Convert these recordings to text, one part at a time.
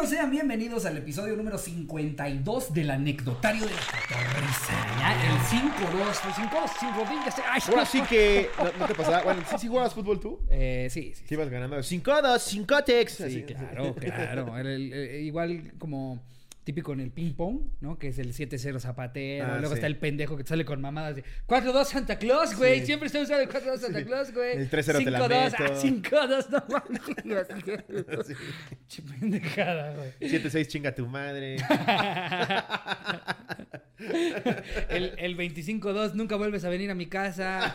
amigos, sean bienvenidos al episodio número 52 del anecdotario de la cotorrisa. Ya, el 5-2, fue 5-2, 5 ya sé. Ay, Ahora sí que. ¿No, no te pasaba? Bueno, ¿sí, sí jugabas fútbol tú? Eh, sí, sí. Sí ibas ganando. 5-2, 5-tex. Sí, claro, claro. El- el- el- igual como típico en el ping pong, ¿no? Que es el 7-0 zapatero. Ah, Luego sí. está el pendejo que te sale con mamadas de 4-2 Santa Claus, güey. Sí. Siempre está usando el 4-2 Santa Claus, güey. El 3-0 te la 5-2, meto. ah, 5-2, no mames. Che pendejada, güey. 7-6, chinga tu madre. El, el 25-2, nunca vuelves a venir a mi casa.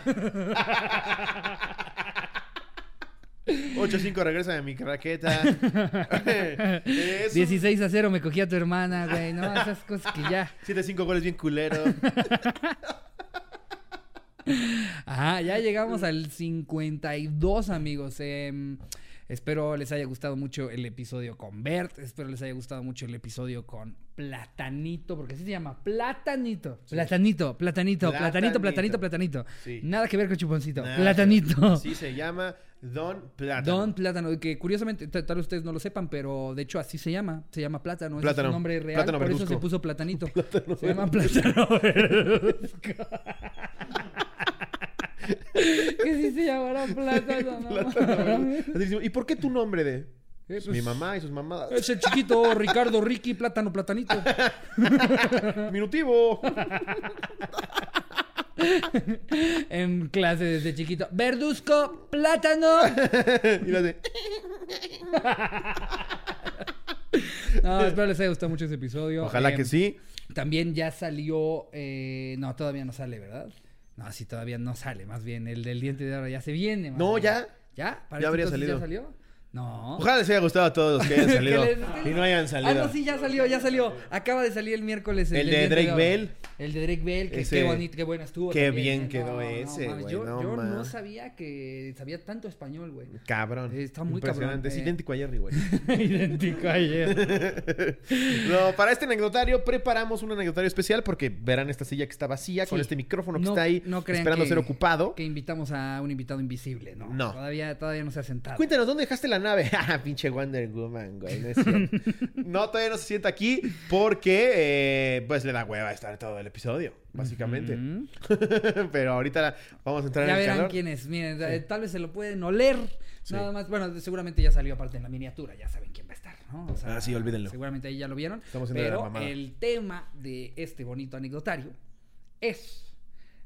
8-5, regresa de mi raqueta. Eso. 16 a 0 me cogí a tu hermana, güey. No, esas cosas que ya. 7-5 goles bien culero. Ajá, ya llegamos al 52, amigos. Em, espero les haya gustado mucho el episodio con Bert. Espero les haya gustado mucho el episodio con Platanito, porque así se llama. Platanito. Platanito, platanito, platanito, platanito, Platanito. platanito. Sí. Nada que ver con Chuponcito. Nada. Platanito. Sí, se llama Don Plátano. Don Plátano, que curiosamente, tal vez ustedes no lo sepan, pero de hecho así se llama. Se llama Plátano. ese Plátano. Es su nombre real. Plátano por eso se puso Platanito. se llama Plátano verduzco. que sí se llamará Plátano, ¿no? Plátano. ¿Y por qué tu nombre de? Eh, Pues, pues, mi mamá y sus mamadas. Es el chiquito Ricardo Ricky Plátano Platanito. Minutivo. en clase desde chiquito. Verduzco, plátano. y la de. No, espero les haya gustado mucho ese episodio. Ojalá Eh, que sí. También ya salió. eh, no, todavía no sale, ¿verdad? No, sí, todavía no sale. Más bien, el del diente de oro ya se viene. No, ya. ¿Ya? ¿Para Ya habría salido. ¿Ya salió? No. Ojalá les haya gustado a todos los que hayan salido. Que les- y no hayan salido. Ah, no, sí, ya salió, ya salió. Acaba de salir el miércoles. El del de Drake. Bell. El de Drake Bell, que Ese- qué bonito, qué bueno estuvo. qué también, bien ¿eh? quedó ese, güey, Yo, no yo no mames. sabía que sabía tanto español, güey. Cabrón. Está muy Impresionante. cabrón, Es eh. idéntico a Jerry, güey. Idéntico ayer. no, para este anecdotario preparamos un anecdotario especial porque verán esta silla que está vacía con este micrófono que está ahí esperando que- ser ocupado. Que invitamos a un invitado invisible, ¿no? No. Todavía, todavía no se ha sentado. Cuéntanos, ¿dónde dejaste la nave? Ah, pinche Wonder Woman, güey. No, es cierto. no, todavía no se sienta aquí porque, eh, pues, le da hueva estar todo el episodio, básicamente. Pero ahorita la- vamos a entrar Ya en el verán calor. quién es. Miren, eh, tal vez se lo pueden oler. Sí. Nada más. Bueno, seguramente ya salió aparte en la miniatura. Ya saben quién va a estar, ¿no? O sea, Ah, sí, olvídenlo. Seguramente ahí ya lo vieron. Estamos la Pero el tema de este bonito anecdotario es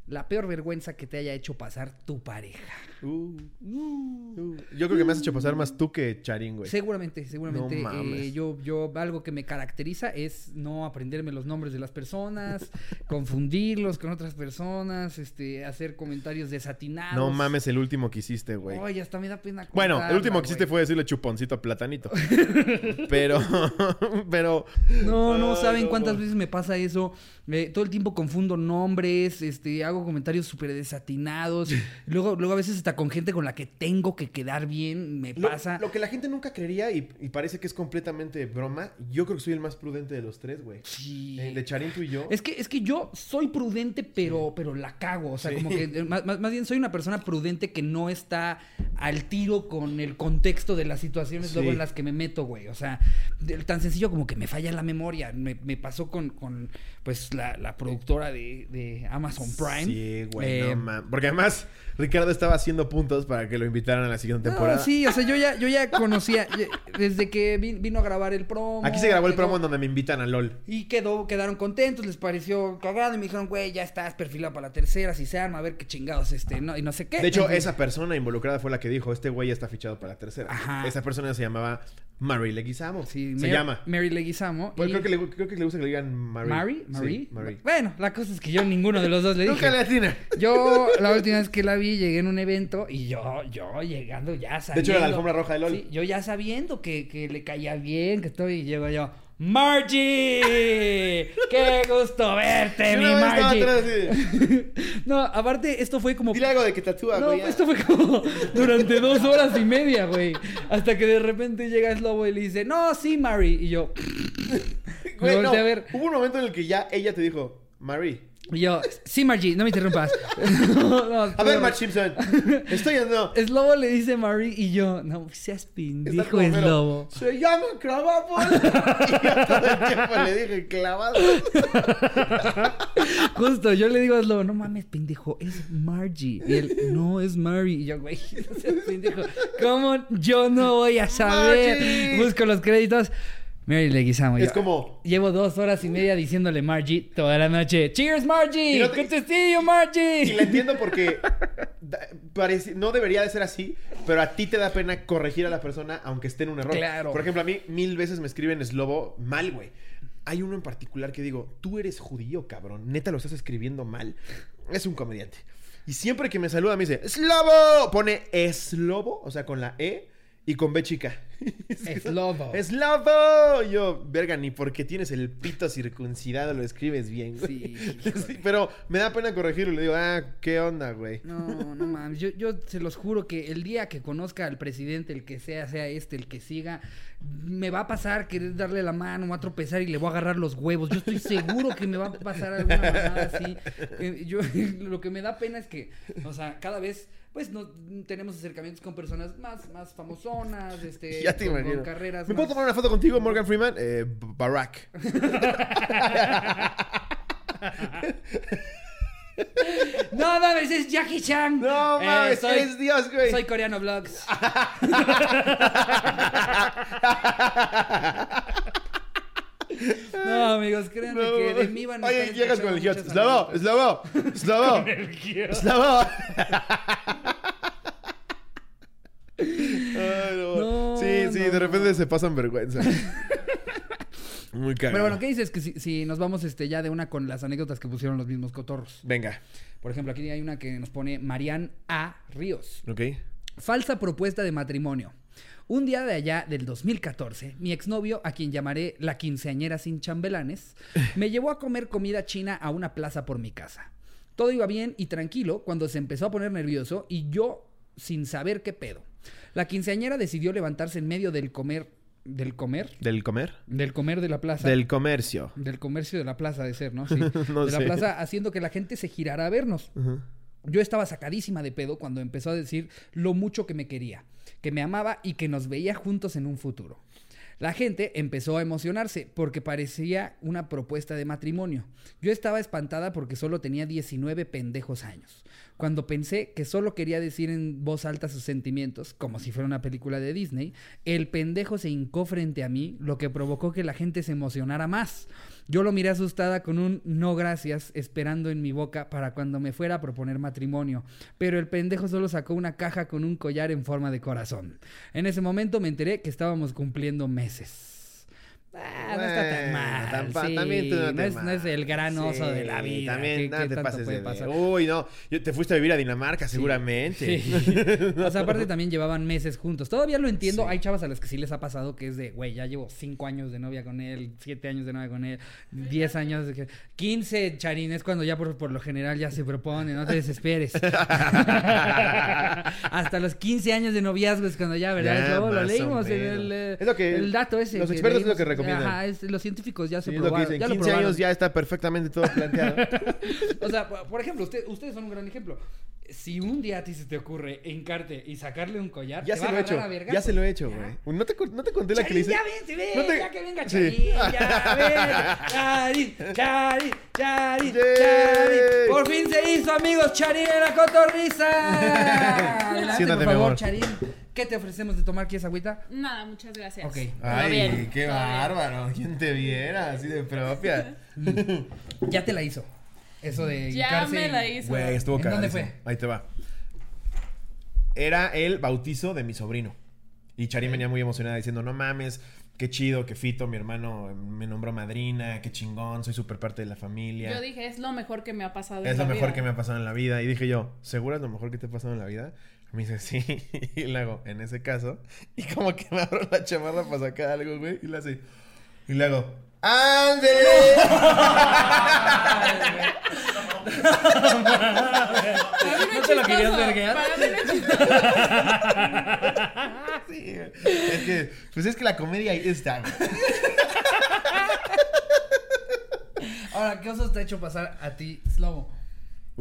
la peor vergüenza que te haya hecho pasar tu pareja. Uh, uh. Yo creo que me has hecho pasar más tú que Charín, güey. Seguramente, seguramente. No mames. eh, yo, yo, algo que me caracteriza es no aprenderme los nombres de las personas, confundirlos con otras personas, este, hacer comentarios desatinados. No mames el último que hiciste, güey. Oye, hasta me da pena. Bueno, el último que hiciste güey. fue decirle chuponcito a platanito. pero, pero. No, no saben no, cuántas no. veces me pasa eso. Eh, todo el tiempo confundo nombres, este, hago comentarios súper desatinados. luego, luego a veces con gente con la que tengo que quedar bien, me Lo, pasa. lo que la gente nunca creería y, y parece que es completamente broma, yo creo que soy el más prudente de los tres, güey. Sí. Eh, De Charín, tú y yo. Es que, es que yo soy prudente, pero, pero la cago. O sea, Sí. como que eh, más, más- bien soy una persona prudente que no está al tiro con el contexto de las situaciones Sí. luego en las que me meto, güey. O sea, tan sencillo como que me falla la memoria. Me, me pasó con, con pues, la, la productora de, de Amazon Prime. Sí, güey, Eh, no. Porque además, Ricardo estaba haciendo puntos para que lo invitaran a la siguiente no, temporada. sí, o sea, yo ya, yo ya conocía, desde que vin- vino a grabar el promo. Aquí se grabó el quedó- promo en donde me invitan a LOL. Y quedó, quedaron contentos, les pareció cagado y me dijeron, güey, ya estás perfilado para la tercera, si se arma, a ver qué chingados, este, no, y no sé qué. De hecho, Entonces, esa persona involucrada fue la que dijo, este güey ya está fichado para la tercera. Ajá. Esa persona se llamaba Mary Leguizamo. sí, se Mar- llama. Mary Leguizamo. Pues y- creo, que le, creo que le gusta que le digan Mary. ¿Mary? Sí, ¿Mary? Bueno, la cosa es que yo ninguno de los dos le dije. Nunca le atina. Yo, la última vez que la vi, llegué en un evento y yo, yo llegando ya De sabiendo. hecho, era la alfombra roja de LOL. Sí, yo ya sabiendo que, que le caía bien, que estoy, y llego yo, ¡Margie! ¡Qué gusto verte, mi Margie! atrás no, aparte, esto fue como. Dile algo de que tatúa, No, güey. esto fue como durante dos horas y media, güey. Hasta que de repente llega Slobo y le dice, no, sí, Mary. Y yo, Güey, no, volteé a ver. Hubo un momento en el que ya ella te dijo, Mary. Y yo, sí, Margie, no me interrumpas. No, no, A ver, Matt Simpson. ¿Estoy o no? Slobo le dice Margie y yo, no seas pendejo, Slobo. Se llama clavado. y yo todo el tiempo le dije clavado. Justo, yo le digo a Slobo, no mames, pendejo, es Margie. Y él, no, es Mary. Y yo, güey, no seas pendejo. ¿Cómo yo no voy a saber? Margie. Busco los créditos. Mary Leguizamo. Es yo, como- Llevo dos horas y media diciéndole Margie toda la noche. Cheers, Margie. No te- see you, Margie. Y la entiendo porque da- parece- no debería de ser así, pero a ti te da pena corregir a la persona aunque esté en un error. Claro. Por ejemplo, a mí mil veces me escriben eslobo mal, güey. Hay uno en particular que digo, tú eres judío, cabrón. Neta lo estás escribiendo mal. Es un comediante. Y siempre que me saluda me dice, ¡Slobo! Pone eslobo, o sea, con la E y con B chica. Slobo. ¡Slobo! Y Yo, verga, ni porque tienes el pito circuncidado lo escribes bien, güey. Sí, pero me da pena corregirlo. Le digo, ah, ¿qué onda, güey? No, no mames. Yo, yo se los juro que el día que conozca al presidente, el que sea, sea este, el que siga, me va a pasar querer darle la mano, me va a tropezar y le voy a agarrar los huevos. Yo estoy seguro que me va a pasar alguna mamada así. Eh, Yo, lo que me da pena es que, o sea, cada vez. Pues no tenemos acercamientos con personas más, más famosonas, este, Ya te con, carreras. ¿Me puedo tomar una foto contigo, Morgan Freeman? Eh, Barack. No mames, es Jackie Chan. No Eh, mames, soy, eres Dios, güey. soy coreano vlogs. No, amigos, créanme No, que de mí van a Oye, estar llegas con el Giot. Slavo. Slavo, Slavo. Slavo. Ay, no. No, sí, sí, de repente se pasan vergüenza. Muy cagado. Pero bueno, ¿qué dices? Que si, si nos vamos este, ya de una con las anécdotas que pusieron los mismos cotorros. Venga. Por ejemplo, aquí hay una que nos pone Marian A. Ríos. Ok. Falsa propuesta de matrimonio. Un día de allá del 2014, mi exnovio, a quien llamaré la quinceañera sin chambelanes, me llevó a comer comida china a una plaza por mi casa. Todo iba bien y tranquilo cuando se empezó a poner nervioso y yo sin saber qué pedo. La quinceañera decidió levantarse en medio del comer, del comer, ¿Del comer? del comer de la plaza. Del comercio. Del comercio de la plaza de ser, ¿no? Sí. No de la sé. plaza haciendo que la gente se girara a vernos. Yo estaba sacadísima de pedo cuando empezó a decir lo mucho que me quería, que me amaba y que nos veía juntos en un futuro. La gente empezó a emocionarse porque parecía una propuesta de matrimonio. Yo estaba espantada porque solo tenía 19 pendejos años. Cuando pensé que solo quería decir en voz alta sus sentimientos, como si fuera una película de Disney, el pendejo se hincó frente a mí, lo que provocó que la gente se emocionara más. Yo lo miré asustada con un no gracias esperando en mi boca para cuando me fuera a proponer matrimonio, pero el pendejo solo sacó una caja con un collar en forma de corazón. En ese momento me enteré que estábamos cumpliendo meses. Ah, no está tan mal. tampa- sí, también tú no, es, no es el gran oso Sí, de la vida. También ¿Qué- no te pases de- pasar? Uy, no. Yo- te fuiste a vivir a Dinamarca, seguramente. O sea, aparte también llevaban meses juntos. Todavía lo entiendo. Hay chavas a las que sí les ha pasado que es de, güey, ya llevo cinco años de novia con él, siete años de novia con él, diez años de que... 15, Charín, es cuando ya por, por lo general ya se propone, no te desesperes. Hasta los 15 años de noviazgo es cuando ya, ¿verdad? Ya, lo leímos en el, eh, Es lo que el dato ese. los expertos es lo que Ajá, es- los científicos ya se Sí, es lo que probaron. dicen. ya lo 15 probaron. años ya está perfectamente todo planteado. O sea, por ejemplo, usted- ustedes son un gran ejemplo. Si un día a ti se te ocurre hincarte y sacarle un collar, ya te se va lo a he hecho. agarrar a vergazos. Ya se lo he hecho, Ya. güey. ¿No te, ¿No te conté la que le hice? ya ven, ven, No te- ya que venga Sí. Charín, ya ven. Charín, Charín, Charín, Yay. Charín. Por fin se hizo, amigos, Charín en la cotorriza. Adelante, Siéntate, por mi favor, amor. Charín. ¿Qué te ofrecemos de tomar? ¿Quieres agüita? Nada, muchas gracias. Ok. Ay, bien, qué bárbaro. ¿Quién te viera así de propia? Ya te la hizo. Eso de Ya me la hizo. Güey, estuvo ¿En dónde fue? Ahí te va. Era el bautizo de mi sobrino. Y Charín venía muy emocionada diciendo, no mames, qué chido que Fito, mi hermano, me nombró madrina, qué chingón, soy súper parte de la familia. Yo dije, es lo mejor que me ha pasado es en lo la mejor vida. que me ha pasado en la vida. Y dije yo, ¿seguro es lo mejor que te ha pasado en la vida? Me dice, sí. Y le hago, en ese caso. Y como que me abro la chamarra para sacar algo, güey. Y le hace. Y le hago, ¡Ándele! ¿No te lo querías verguear? Sí, güey. es que, pues es que la comedia ahí está. Ahora, ¿qué osos te ha hecho pasar a ti, Slobo?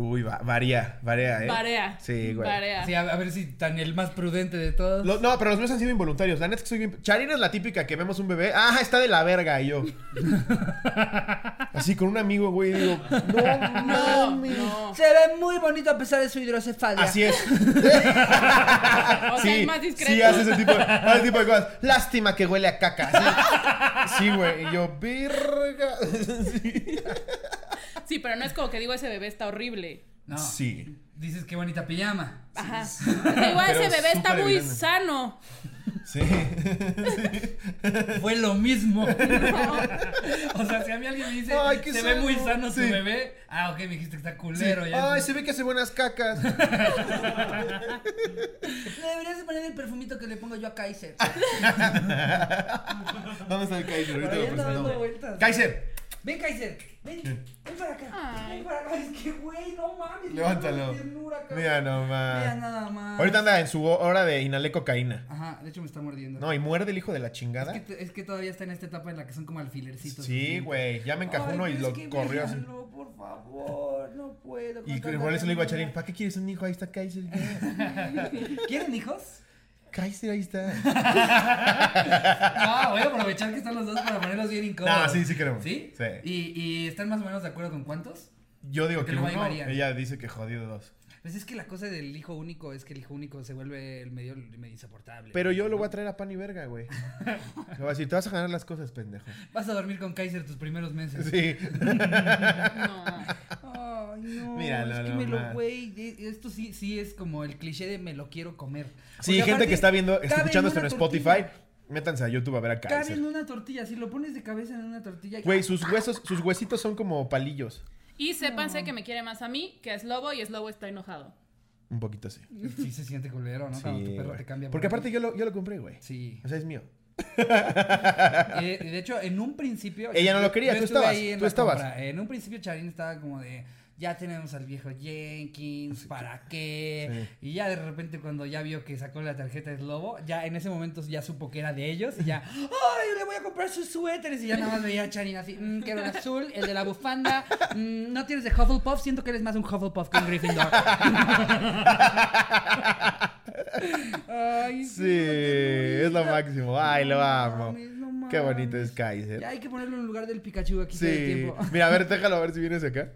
Uy, va- varía, varía, ¿eh? Barea. Sí, güey. Barea. Sí, a, a ver si tan el más prudente de todos. Lo- no, pero los míos han sido involuntarios. La neta es que soy bien... Charina es la típica que vemos un bebé. Ah, está de la verga. Y yo. Así con un amigo, güey. Digo, no, No, no. Se ve muy bonito a pesar de su hidrocefalia. Así es. O sea, sí, es más discreto. sí, hace ese tipo, de, hace ese tipo de cosas. Lástima que huele a caca. Sí, Sí, güey. Y yo, verga. Sí. Sí, pero no es como que digo ese bebé está horrible. No. Sí. Dices qué bonita pijama. Ajá. Digo, Pero ese bebé está muy sano. Sí. Fue lo mismo. o sea, si a mí alguien me dice, Ay, qué se ve muy sano". Sí. bebé. Ah, ok, me dijiste que está Sí. culero. ya Ay, se ve que hace buenas cacas. Le deberías de poner el perfumito que le pongo yo a Kaiser. ¿Dónde está el Kaiser? Ahorita lo presentamos. vueltas. Kaiser. Ven, Kaiser. Ven. Ven para acá. Ay. Ven para acá. Es que, güey, no mames. Levántalo. ternura, cabrón. Mira nomás. Mira nada más. Ahorita anda en su hora de inhalé cocaína. Ajá, de hecho me está mordiendo. No, y muerde el hijo de la es, chingada. que, es que todavía está en esta etapa en la que son como alfilercitos. Sí, güey. Ya me encajó Ay, uno y lo corrió así. véanlo, por favor, no puedo. Y por eso le digo a Charín, ¿para qué quieres un hijo? Ahí está Kaiser. ya". ternura. ¿Quieren hijos? Kaiser, ahí está. No, voy a aprovechar que están los dos para ponerlos bien incómodos. No, sí, sí queremos. ¿Sí? Sí. ¿Y, ¿Y están más o menos de acuerdo con cuántos? Yo digo Porque que uno, ella dice que jodido dos. Pues es que la cosa del hijo único es que el hijo único se vuelve el medio, medio insoportable. Pero yo lo voy a traer a pan y verga, güey. Le voy a decir, te vas a ganar las cosas, pendejo. Vas a dormir con Kaiser tus primeros meses. Sí. No. Ay, no. Míralo es que me lo, güey. Esto sí, sí es como el cliché de me lo quiero comer. Sí, Porque gente aparte, que está viendo, escuchando esto en Spotify, tortilla. métanse a YouTube a ver a Cabe en Kaiser. una tortilla. Si lo pones de cabeza en una tortilla. Güey, sus huesos, sus huesitos son como palillos. Y sépanse que me quiere más a mí que es Lobo y es Lobo está enojado. Un poquito así. Sí se siente culero, ¿no? Cuando tu Sí, perro güey. te cambia. Porque por aparte yo lo, yo lo compré, güey. Sí. O sea, es mío. Y de, hecho, en un principio. Ella no lo quería, yo tú estabas, ahí en tú la estabas. compra. En un principio, Charín estaba como de. Ya tenemos al viejo Jenkins, ¿para qué? Y ya de repente, cuando ya vio que sacó la tarjeta de Slobo, ya en ese momento ya supo que era de ellos. Y ya, ¡ay, le voy a comprar sus suéteres! Y ya nada más veía a Charín así, "Mm, quiero el azul, el de la bufanda. mm, no tienes de Hufflepuff, siento que eres más un Hufflepuff que un Gryffindor. Ay, Sí, es lo máximo. Ay, lo amo. Qué bonito es Kaiser. Ya hay que ponerlo en lugar del Pikachu aquí Sí. tiempo. Mira, a ver, déjalo a ver si vienes acá.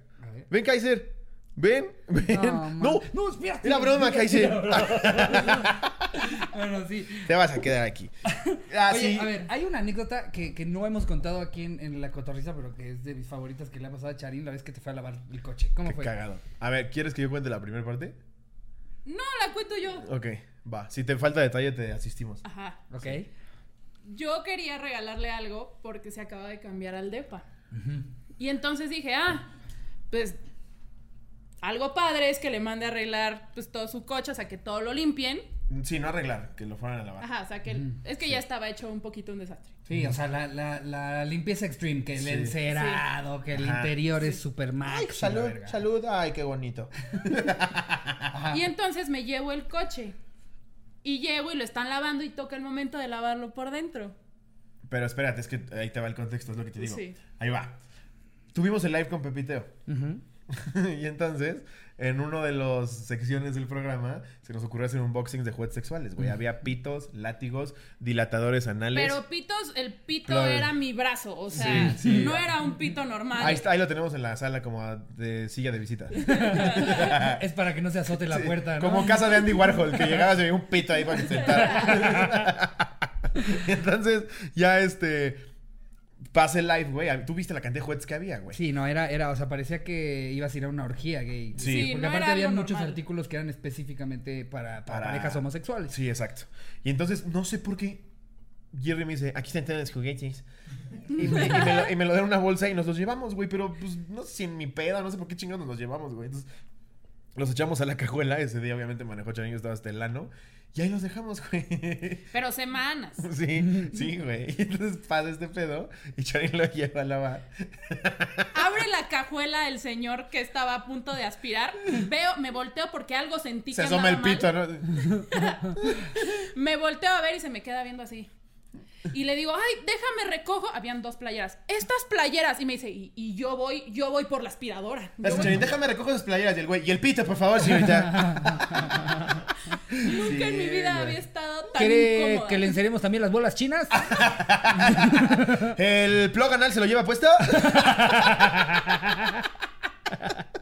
Ven, Kaiser. Ven, ven. No, No, no, espérate. Era broma, Kaiser. Bueno, sí. Te vas a quedar aquí. Ah, Oye, sí. a ver, hay una anécdota que, que no hemos contado aquí en, en La Cotorriza, pero que es de mis favoritas que le ha pasado a Charín la vez que te fue a lavar el coche. ¿Cómo Qué fue? cagado. A ver, ¿quieres que yo cuente la primera parte? No, la cuento yo. Ok, va. Si te falta detalle, te asistimos. Ajá. Ok. Yo quería regalarle algo porque se acaba de cambiar al DEPA. Y entonces dije, ah, pues algo padre es que le mande a arreglar pues todo su coche, o sea, que todo lo limpien. Sí, no arreglar, que lo fueran a lavar. Ajá, o sea, que es que ya estaba hecho un poquito un desastre. Sí, o sea, la, la, la limpieza extreme, que el Sí. encerado, que el Ajá. interior es super max. Ay, y la salud, verga. salud. Ay, qué bonito. Y entonces me llevo el coche. Y llego y lo están lavando y toca el momento de lavarlo por dentro. Pero espérate, es que ahí te va el contexto, es lo que te digo. Sí. Ahí va. Tuvimos el live con Pepiteo. Y entonces, en una de las secciones del programa, se nos ocurrió hacer unboxings de juguetes sexuales, güey. Había pitos, látigos, dilatadores anales. Pero pitos, el pito Claro. era mi brazo, o sea, Sí, sí. no era un pito normal. Ahí, está, ahí lo tenemos en la sala como de silla de visita. Es para que no se azote la Sí, puerta, ¿no? Como casa de Andy Warhol, que llegaba y se veía un pito ahí para que sentara. Entonces, ya este. Pase el live, güey. Tú viste la cantidad de juguetes que había, güey. Sí, no, era, era, o sea, parecía que ibas a ir a una orgía gay. Sí. Sí, Porque no aparte había muchos normal. artículos que eran específicamente para, para Para- parejas homosexuales. Sí, exacto. Y entonces, no sé por qué. Jerry me dice, aquí están todos los juguetes. Y me, y me lo, y me lo dieron en una bolsa y nos los llevamos, güey. Pero pues no sé si en mi peda, no sé por qué chingados nos los llevamos, güey. Entonces, los echamos a la cajuela. Ese día, obviamente, manejó Charingo, estaba hasta el ano. Y ahí los dejamos, güey. Pero semanas. Sí, sí, güey. Y entonces pasa este pedo y Charin lo lleva a lavar. Abre la cajuela el señor que estaba a punto de aspirar. Veo, me volteo porque algo sentí Se que asoma el pito. ¿no? Me volteo a ver y se me queda viendo así. Y le digo, ay, déjame recojo. Habían dos playeras. Estas playeras. Y me dice, y, y yo voy, yo voy por la aspiradora. Yo voy- déjame recoger sus playeras y el güey. Y el pito, por favor, señorita. Nunca en mi vida güey. había estado tan ¿Quiere incómoda. que le enceremos también las bolas chinas? ¿El plug anal se lo lleva puesto?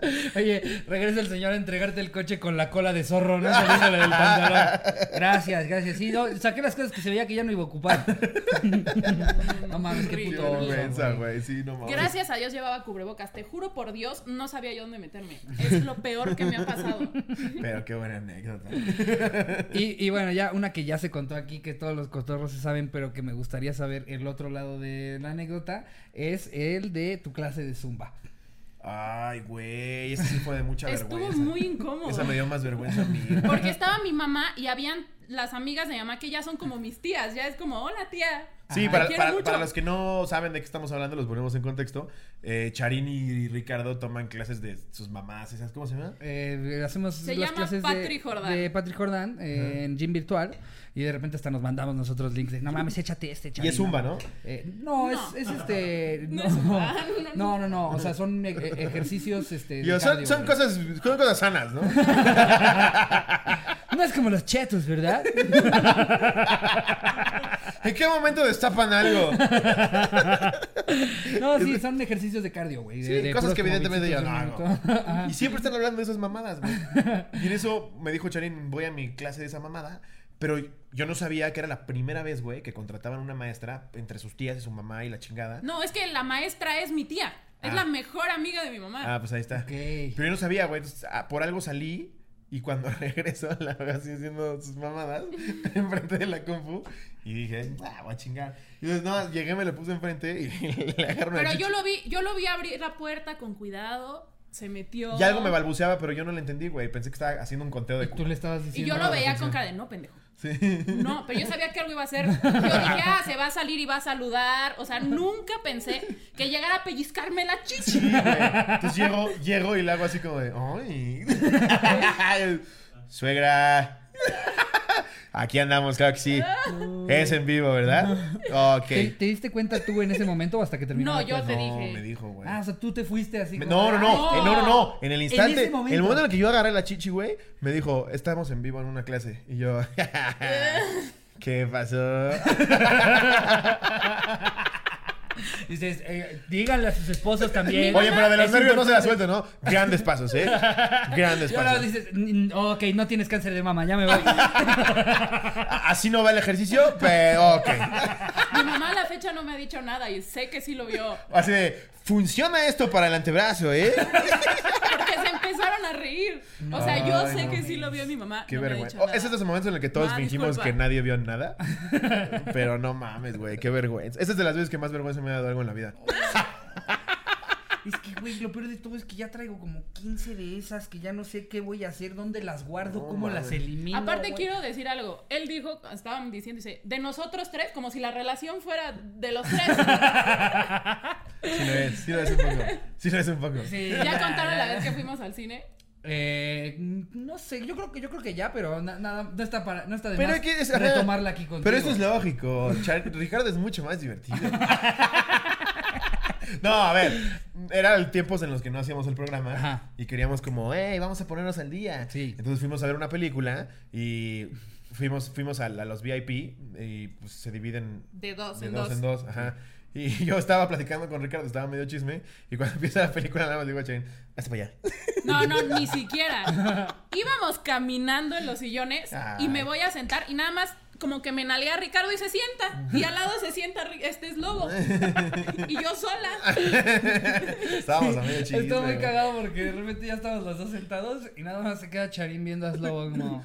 Oye, regresa el señor a entregarte el coche con la cola de zorro, ¿no? Saliéndole del pantalón. Gracias, gracias. Sí, no, saqué las cosas que se veía que ya no iba a ocupar. no mames, qué puto Qué oso, vergüenza, güey. güey. Sí, no mames. Gracias a Dios llevaba cubrebocas. Te juro por Dios, no sabía yo dónde meterme. Es lo peor que me ha pasado. Pero qué buena anécdota. Y, y bueno, ya una que ya se contó aquí, que todos los cotorros se saben, pero que me gustaría saber el otro lado de la anécdota, es el de tu clase de zumba. Ay, güey. Ese sí fue de mucha Estuvo vergüenza. muy incómodo. Esa me dio más vergüenza a mí. Porque estaba mi mamá y habían las amigas de mi mamá que ya son como mis tías. Ya es como, hola tía. Sí, para, para- los que no saben de qué estamos hablando, los ponemos en contexto. Eh, Charín y Ricardo toman clases de sus mamás, ¿esas cómo se llama? Eh, hacemos Se las llama clases Patri de, Jordán. de Patrick Jordan eh, en gym virtual y de repente hasta nos mandamos nosotros links de no mames, échate este Y Charín, es Zumba, ¿no? Eh, no, No. Es, es este. No No, no, no, no, O sea, son e- e- ejercicios. Este, son, cardio, son cosas, son cosas sanas, ¿no? No es como los chetos, ¿verdad? ¿En qué momento destapan algo? No, sí, son ejercicios de cardio, güey. Sí, de cosas que evidentemente yo no hago. Y siempre están hablando de esas mamadas, güey. Y en eso me dijo Charín, voy a mi clase de esa mamada. Pero yo no sabía que era la primera vez, güey, que contrataban una maestra entre sus tías y su mamá y la chingada. No, es que la maestra es mi tía. Es Ah. la mejor amiga de mi mamá. Ah, pues ahí está. Pero yo no sabía, güey. Entonces, ah, por algo salí y cuando regreso la veo así haciendo sus mamadas enfrente de la compu y dije, ah, voy a chingar. Y entonces, no, llegué, me lo puse enfrente y le agarro una Pero yo lo vi, yo lo vi abrir la puerta con cuidado. Se metió. Y algo me balbuceaba, pero yo no lo entendí, güey. Pensé que estaba haciendo un conteo de Tú le estabas Y diciendo. yo lo veía con cara de no, pendejo. Sí. No, pero yo sabía que algo iba a hacer. Yo dije, ah, se va a salir y va a saludar. O sea, nunca pensé que llegara a pellizcarme la chichi. Sí. Entonces llego, llego y le hago así como de, ¡ay! Suegra. Aquí andamos, claro que sí. Es en vivo, ¿verdad? Ok. ¿Te, te diste cuenta tú en ese momento hasta que terminó No, la yo te No, dije. me dijo, güey. Ah, o sea, tú te fuiste así. Me- como, No, no, no, ¡Ay! eh, no, no, no. En el instante, ese en momento. el momento en el que yo agarré la chichi, güey, me dijo, estamos en vivo en una clase. Y yo, ¿qué pasó? Dices, eh, díganle a sus esposos también. Oye, pero de los Es nervios no se la suelto, ¿no? Grandes pasos, ¿eh? Grandes Y ahora pasos. dices, "Mm, ok, no tienes cáncer de mama, ya me voy. Así no va el ejercicio, pero ok. Mi mamá a la fecha no me ha dicho nada y sé que sí lo vio. Así de, funciona esto para el antebrazo, ¿eh? Porque se empezaron a reír. O sea, yo Ay, sé no. que sí lo vio mi mamá. Qué no me ha vergüenza. dicho Oh, nada. es de esos momentos en el que todos Ma, fingimos disculpa. que nadie vio nada. Pero no mames, güey, qué vergüenza. Esa es de las veces que más vergüenza me ha dado algo en la vida. Es que, güey, lo peor de todo es que ya traigo como 15 de esas que ya no sé qué voy a hacer, dónde las guardo, No, cómo las elimino. Aparte quiero decir algo. Él dijo, estaban diciendo, dice, de nosotros tres, como si la relación fuera de los tres. Sí lo es, sí lo es un poco. Sí lo es un poco. Sí, ¿Ya contaron la vez que fuimos al cine? Eh, no sé, yo creo que yo creo que ya, pero na- nada, no está para, no está de Pero más hay que- es- retomarla aquí contigo. Pero esto es lógico. Char- Ricardo es mucho más divertido. No, a ver, eran tiempos en los que no hacíamos el programa Ajá. y queríamos como, hey, vamos a ponernos al día. Sí. Entonces fuimos a ver una película y fuimos, fuimos a, a los VIP y pues se dividen De dos de en dos, dos. en dos. Ajá. Y yo estaba platicando con Ricardo, estaba medio chisme y cuando empieza la película nada más le digo a Chain, hazte para allá. No, no, ni siquiera. Íbamos caminando en los sillones y me voy a sentar y nada más como que me nalguea a Ricardo y se sienta. Y al lado se sienta este es lobo. Y yo sola. Estábamos a medio chisme. Estoy muy cagado porque de repente ya estamos los dos sentados y nada más se queda Charín viendo a Slobo como.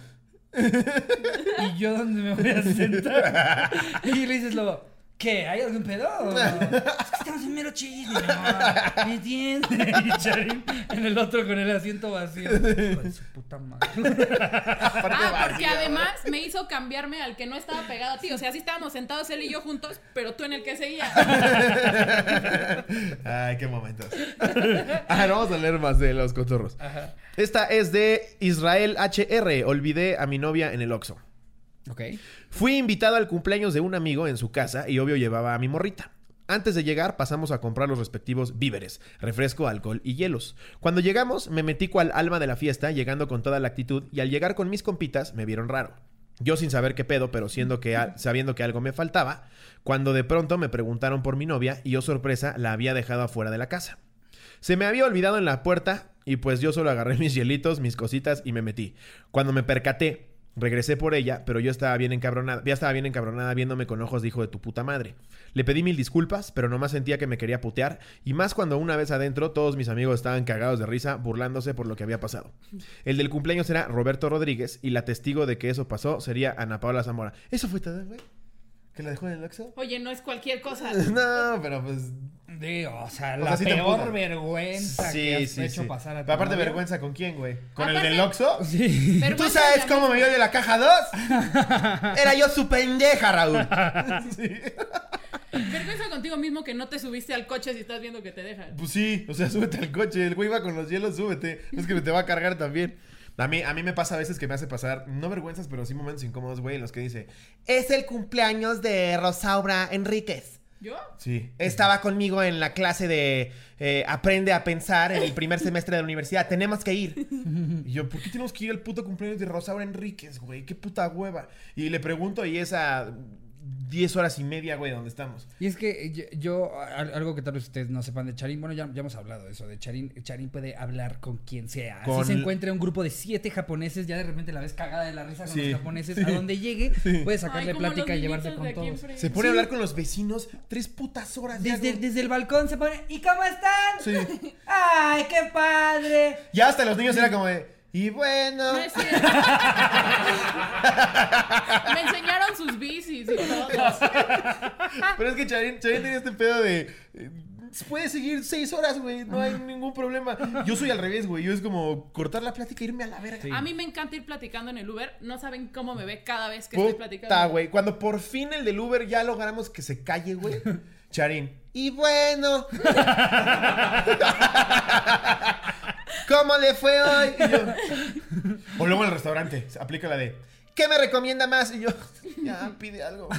¿Y yo dónde me voy a sentar? Y le dices Slobo, ¿qué? ¿Hay algún pedo? Es que estamos en mero chisme. ¿Me entiendes? Y Charín en el otro con el asiento vacío. Su puta madre. Ah, porque además me hizo cambiarme al que no estaba pegado a ti. O sea, sí estábamos sentados él y yo juntos, pero tú en el que seguía. Ay, qué momentos. A ver, vamos a leer más de los cotorros. Ajá. Esta es de Israel HR. Olvidé a mi novia en el Oxxo. Ok. Fui invitado al cumpleaños de un amigo en su casa y obvio llevaba a mi morrita. Antes de llegar pasamos a comprar los respectivos víveres, refresco, alcohol y hielos. Cuando llegamos me metí cual alma de la fiesta, llegando con toda la actitud y al llegar con mis compitas me vieron raro. Yo sin saber qué pedo, pero sabiendo que algo me faltaba, cuando de pronto me preguntaron por mi novia y yo sorpresa la había dejado afuera de la casa. Se me había olvidado en la puerta y pues yo solo agarré mis hielitos, mis cositas y me metí. Cuando me percaté, regresé por ella, pero yo estaba bien encabronada, ya estaba bien encabronada viéndome con ojos de hijo de tu puta madre. Le pedí mil disculpas, pero nomás sentía que me quería putear y más cuando una vez adentro todos mis amigos estaban cagados de risa burlándose por lo que había pasado. El del cumpleaños era Roberto Rodríguez y la testigo de que eso pasó sería Ana Paula Zamora. Eso fue todo, güey. ¿Que la dejó en el Oxxo? Oye, no es cualquier cosa. No, pero pues Digo, o sea, O la sea, sí peor vergüenza que has hecho pasar a tu Pero aparte, novio. vergüenza con quién, güey? ¿Con el del Oxxo? Sí. ¿Tú sabes cómo me vio de la caja 2? Era yo su pendeja, Raúl. Vergüenza contigo mismo que no te subiste al coche si estás viendo que te dejan. Pues sí, o sea, súbete al coche. El güey va con los hielos, súbete. Es que te va a cargar también. A mí, a mí me pasa a veces que me hace pasar, no vergüenzas, pero sí momentos incómodos, güey, en los que dice, es el cumpleaños de Rosaura Enríquez. ¿Yo? Sí. Estaba conmigo en la clase de eh, Aprende a pensar en el primer semestre de la universidad. Tenemos que ir. Y yo, ¿por qué tenemos que ir al puto cumpleaños de Rosaura Enríquez, güey? Qué puta hueva. Y le pregunto y es a 10 horas y media, güey, donde estamos. Y es que yo, yo- al- algo que tal vez ustedes no sepan de Charín, bueno, ya, ya hemos hablado de eso, de Charín, Charín puede hablar con quien sea. Con- Si se encuentra un grupo de siete japoneses, ya de repente la ves cagada de la risa con Sí. los japoneses, a donde llegue, puede sacarle Ay, plática y llevarse con todos. Se pone a hablar con los vecinos tres putas horas. ya, Desde, desde el balcón se pone, ¿y cómo están? Sí. ¡Ay, qué padre! Ya hasta los niños era como de, y bueno. No es cierto. Me enseñaron sus bicis y todo. Pero es que Charín, Charín tenía este pedo de. eh, Puede seguir seis horas, güey. No hay ningún problema. Yo soy al revés, güey. Yo es como cortar la plática e irme a la verga. A mí me encanta ir platicando en el Uber. No saben cómo me ve cada vez que estoy platicando. güey. Cuando por fin el del Uber ya logramos que se calle, güey. Charín. Y bueno. ¿Cómo le fue hoy? Y yo- O luego en el restaurante. Aplica la de. ¿Qué me recomienda más? Y yo. Ya, pide algo.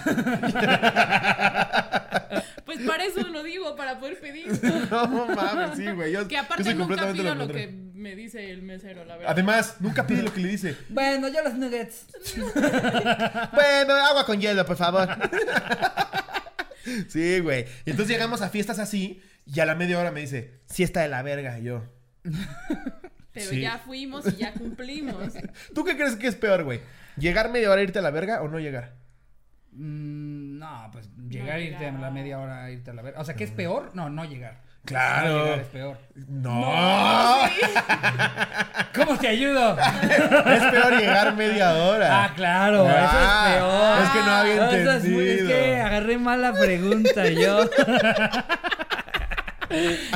Pues para eso lo digo, para poder pedir. No mames, sí, güey. Yo, Que yo aparte soy nunca completamente pido lo que me dice el mesero, la verdad. Además, nunca pide lo que le dice. Bueno, yo los nuggets. Bueno, agua con hielo, por favor. Sí, güey. Y entonces llegamos a fiestas así y a la media hora me dice, siesta de la verga. Y yo, Pero sí. ya fuimos y ya cumplimos. ¿tú qué crees que es peor, güey? ¿Llegar media hora a irte a la verga o no llegar? Mm, no, pues llegar, irte a la media hora, irte a la verga. O sea, ¿qué es peor? No, no llegar. Claro. No llegar es peor. No. ¿Cómo te ayudo? es peor llegar media hora. Ah, claro, Ah, eso es peor. es que no había Eso es muy- Es, entendido. que agarré mal la pregunta yo.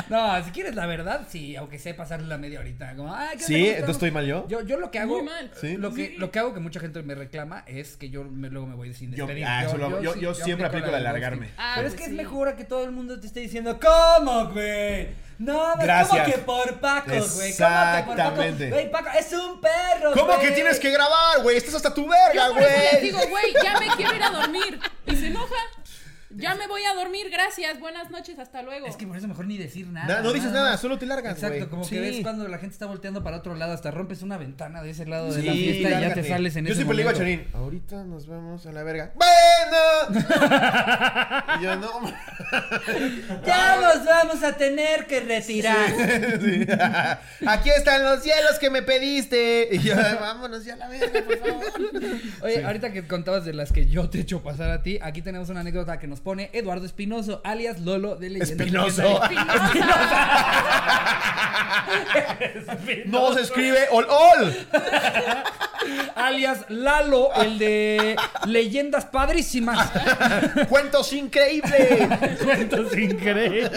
No, si quieres la verdad, sí, aunque sé pasarle la media horita. Como, "Ay, ¿qué? Sí, ¿Cómo entonces estamos?". estoy mal yo. Yo, yo lo que hago, Muy mal. Sí. lo que Sí. lo que hago que mucha gente me reclama es que yo me- luego me voy sin Yo, despedir. ah, eso lo hago. yo, sí, yo siempre aplico la de alargarme. Ah, Pero es pues que sí. es mejor a que todo el mundo te esté diciendo, ¿cómo, güey? No, Gracias. ¿cómo que por Paco, güey? ¿Cómo que por Paco? Exactamente. Güey, Paco, es un perro, ¿Cómo que tienes que grabar, güey? Estás hasta tu verga, Yo güey. digo, güey, ya me quiero ir a dormir. Y se enoja. Ya me voy a dormir, gracias. Buenas noches, hasta luego. Es que por eso mejor ni decir nada. Na- no dices nada, solo te largas, Exacto, güey. como Sí. que ves cuando la gente está volteando para otro lado, hasta rompes una ventana de ese lado de Sí, la fiesta y ya te sales en Yo ese siempre le digo a. Charín, ahorita nos vamos a la verga. ¡Bueno! y yo, no. Ya nos vamos a tener que retirar. Sí. Aquí están los hielos que me pediste. Y yo, vámonos ya a la verga, por favor. Oye, ahorita que contabas de las que yo te echo pasar a ti, aquí tenemos una anécdota que nos pone Eduardo Espinoso, alias Lolo de Leyendas Espinoso. Legendarias. No se escribe ol ol. alias Lalo, el de Leyendas Padrísimas. Cuentos increíbles. Cuentos increíbles.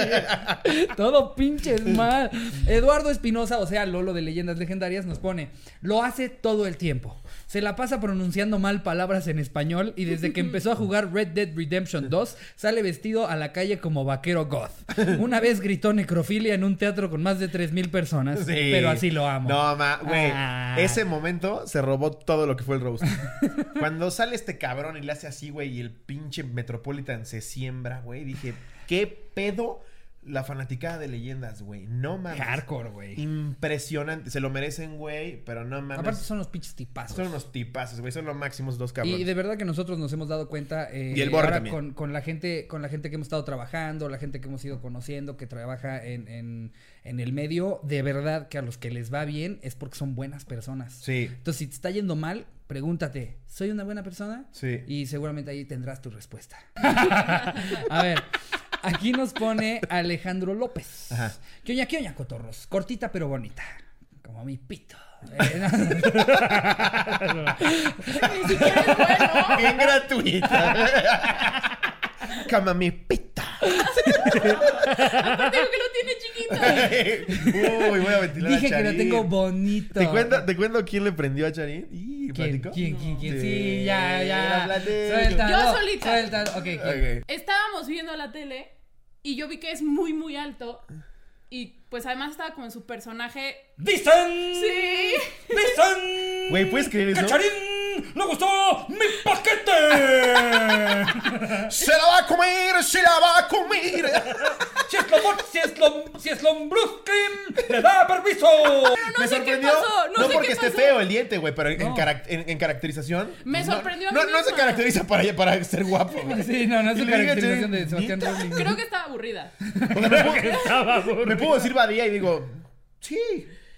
Todo pinches mal. Eduardo Espinosa, o sea, Lolo de Leyendas Legendarias, nos pone: Lo hace todo el tiempo. Se la pasa pronunciando mal palabras en español y desde que empezó a jugar Red Dead Redemption 2 sale vestido a la calle como vaquero goth. Una vez gritó necrofilia en un teatro con más de 3000 personas, Sí. pero así lo amo. No, ma, güey. Ah. Ese momento se robó robó todo lo que fue el roast. Cuando sale este cabrón y le hace así, güey, y el pinche Metropolitan se siembra, güey, dije, ¿qué pedo la fanaticada de leyendas, güey? No mames. Hardcore, güey. Impresionante. Se lo merecen, güey, pero no mames. Aparte son los pinches tipazos. Son unos tipazos, güey. Son los máximos dos cabrones. Y de verdad que nosotros nos hemos dado cuenta eh, Y el Borre ahora también. con, con la gente, con la gente que hemos estado trabajando, la gente que hemos ido conociendo, que trabaja en, en, en el medio, de verdad que a los que les va bien es porque son buenas personas. Sí. Entonces, si te está yendo mal, pregúntate, ¿soy una buena persona? Sí. Y seguramente ahí tendrás tu respuesta. a ver, aquí nos pone Alejandro López. Ajá. ¿Qué oña, qué oña, cotorros? Cortita pero bonita. Como mi pito. Eh, no. Ni siquiera es bueno. Bien gratuita. Cama mi pita. Aparte digo que lo tiene chiquito. Uy, voy a ventilar a Dije que lo tengo bonito. ¿Te cuento, ¿Te cuento quién le prendió a Charín? ¿Y ¿Quién, quién, quién, quién? Sí, Sí, ya, ya. Suéltalo. Yo solita. Suéltalo. Ok, ¿quién? Ok. Estábamos viendo la tele y yo vi que es muy, muy alto. Y pues además estaba como en su personaje. ¡Dicen! Sí. ¡Dicen! Güey, ¿puedes creer eso? ¡Que Charín le gustó mi paquete! ¡Se la va a comer! ¡Se la va a comer! si es lom, si es lom, si es lombruskin, le da permiso. Me sé qué sorprendió. pasó, no sé porque qué esté feo el diente, güey, pero en, en No. carac- en- en caracterización. Me no- sorprendió a no, mí no se caracteriza para, para ser guapo. güey. Sí, no, no es dije, caracterización "Che, de Sebastián ¿neta?". Rowling. Creo que estaba aburrida. Me puedo decir Badía y digo, sí.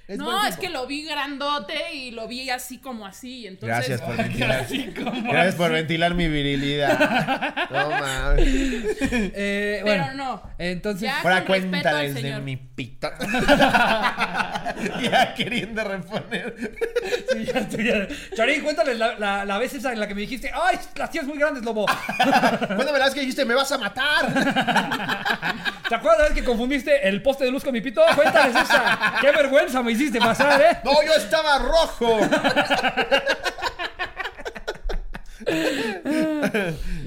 Es no, es que lo vi grandote y lo vi así como así. y Entonces, Gracias por ventilar. Así como Gracias por ventilar mi virilidad. No mames. Eh, Pero bueno, no. entonces... Ahora con respeto cuéntales al de señor. mi pita. ya queriendo reponer. Sí, ya ya. Charín, cuéntales la, la, la vez esa en la que me dijiste, ¡ay, las tías muy grandes, lobo! Cuéntame la vez que dijiste, me vas a matar. ¿Te acuerdas la vez que confundiste el poste de luz con mi pito? Cuéntales esa. ¡Qué vergüenza me hiciste pasar, eh! No, yo estaba rojo.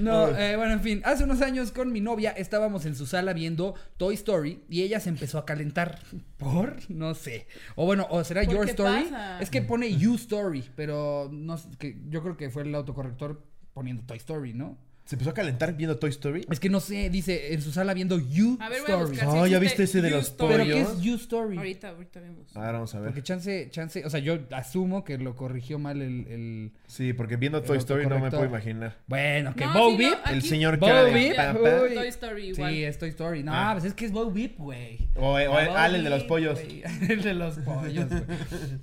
No, eh, bueno, en fin, hace unos años con mi novia estábamos en su sala viendo Toy Story y ella se empezó a calentar. ¿Por? No sé. O bueno, o será ¿Por Your Story. pasa? Es que pone You Story, pero no sé, que yo creo que fue el autocorrector poniendo Toy Story, ¿no? Se empezó a calentar viendo Toy Story. Es que no sé, dice en su sala viendo You A ver, voy a Story. buscar. Oh, si ¿ya existe viste ese de You los Story. ¿Pero qué pollos? es You Story? Ahorita, ahorita vemos. Ahora vamos a Porque ver. chance, chance, o sea, yo asumo que lo corrigió mal el... el- Sí, porque viendo El Toy Story no me autocorrector. puedo imaginar. Bueno, que No, Bo sí, no, Beep... aquí- El señor Bo cara de Beep, papá. uy. Toy Story igual. Sí, es Toy Story. No, Ah. pues es que es Bo Beep, güey. O, o Ah, Bo Al, el de los pollos. güey. El de los pollos, güey.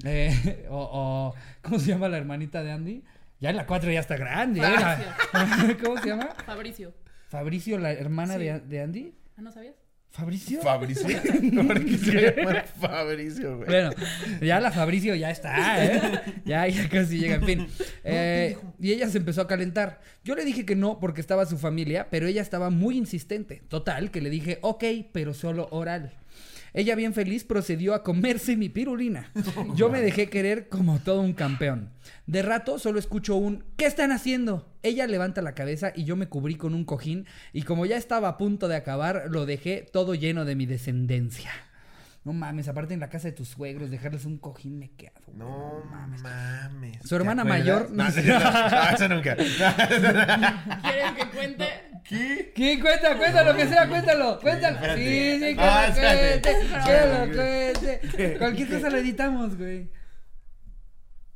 Eh, o, o, ¿cómo se llama la hermanita de Andy? Ya en la 4 ya está grande. ¿eh? La- ¿Cómo se llama? Fabricio. Fabricio, la hermana Sí. de, de Andy. ¿Ah, no sabías? ¿Fabricio? Fabricio. ¿Por qué se llama Fabricio, güey? Bueno, ya la Fabricio ya está, ¿eh? Ya, ya casi llega, en fin. Eh, y ella se empezó a calentar. Yo le dije que no porque estaba su familia, pero ella estaba muy insistente. Total, que le dije, ok, pero solo oral. Ella bien feliz procedió a comerse mi pirulina. Yo me dejé querer como todo un campeón. De rato solo escucho un ¿Qué están haciendo? Ella levanta la cabeza y yo me cubrí con un cojín y como ya estaba a punto de acabar, lo dejé todo lleno de mi descendencia. No mames, aparte en la casa de tus suegros, dejarles un cojín me quedo. No mames. Su hermana mayor- no No, no, no, eso nunca. ¿Quieres que cuente? ¿Qué? ¿Qué? Cuenta, cuéntalo, que sea, cuéntalo, cuéntalo. Sí, sí, que Ah, lo cuente, que lo cuente. Cualquier cosa lo editamos, güey.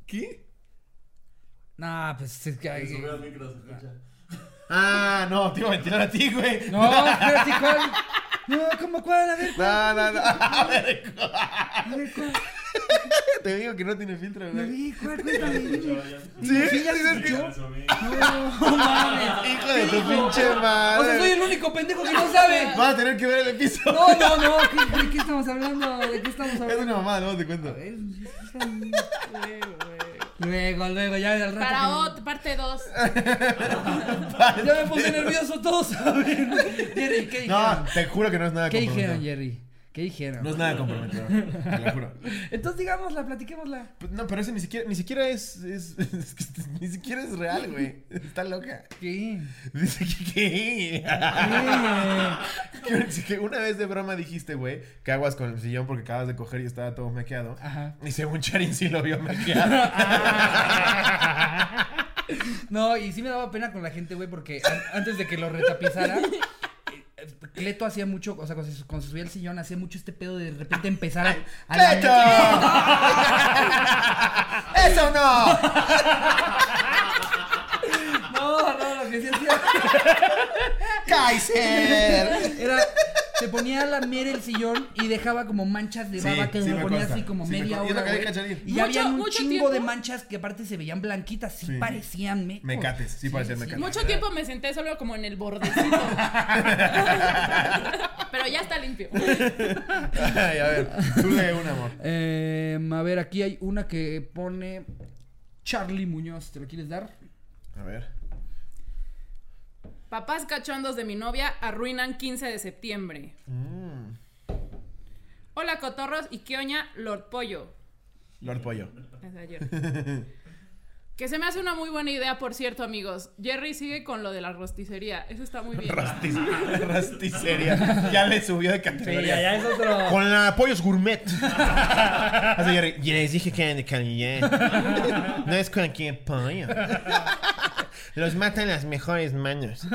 ¿Qué? No, pues es que... Ah, no, te iba a ventilar a ti, güey. No, espérate, ¿cuál? No, ¿cómo cuál? A ver, No, no, no. A ver, a ver, ¿cuál? te digo que no tiene filtro, No güey. vi, ¿cuál? Cuéntame. ¿Sí? ¿Sí ya se ¿Sí? escuchó? No, mames. Hijo de tu pinche O madre. sea, soy el único pendejo que no sabe. Vas a tener que ver el episodio. No, no, no. ¿qué- ¿De qué estamos hablando? ¿De qué estamos Es una hablando? mamada, luego te cuento. A ver, Luego, luego, ya al rato. Para que- ot- parte 2. Ya me puse nervioso, todos saben. Jerry, ¿qué dijeron? No, te juro que no es nada ¿Qué dijeron. Jerry? ¿Qué dijeron? No es nada comprometedor, te lo juro. Entonces digámosla, platiquémosla. Pues, No, pero ese ni siquiera, ni siquiera es, es, es que ni siquiera es real, güey. Está loca. ¿Qué? Dice que, que una vez de broma dijiste, güey, que aguas con el sillón porque acabas de coger y estaba todo mequeado. Ajá. Y según Charin sí lo vio mequeado. No, y sí me daba pena con la gente, güey, porque an- antes de que lo retapizara, Cleto hacía mucho, o sea, cuando se, cuando se subía al sillón, hacía mucho este pedo de de repente empezar a. a ¡Cleto! ¡Eso no! No, no, lo que sí hacía ¡Kaiser! era. Se ponía a lamer el sillón y dejaba como manchas de Sí, baba que sí se me ponía consta, así como sí me media lo hora. Y Mucho- había un chingo tiempo. de manchas que aparte se veían blanquitas, sí, Sí. parecían mecos. Mecates, sí parecían mecates. Mucho tiempo me senté solo como en el bordecito. Pero ya está limpio. Ay, a ver, tú lee un amor. Eh, a ver, aquí hay una que pone Charlie Muñoz. ¿Te lo quieres dar? A ver. Papás cachondos de mi novia arruinan 15 de septiembre. Mm, Hola, cotorros y qué oña, Lord Pollo. Lord Pollo. Es de ayer. Que se me hace una muy buena idea, por cierto, amigos. Jerry sigue con lo de la rosticería. Eso está muy bien. Rastis, rasticería. Ya le subió de categoría. es otro. Con la pollos gourmet. Hace Jerry. Ya les dije que eran de calidad. No es cualquier pollo. Los matan las mejores manos.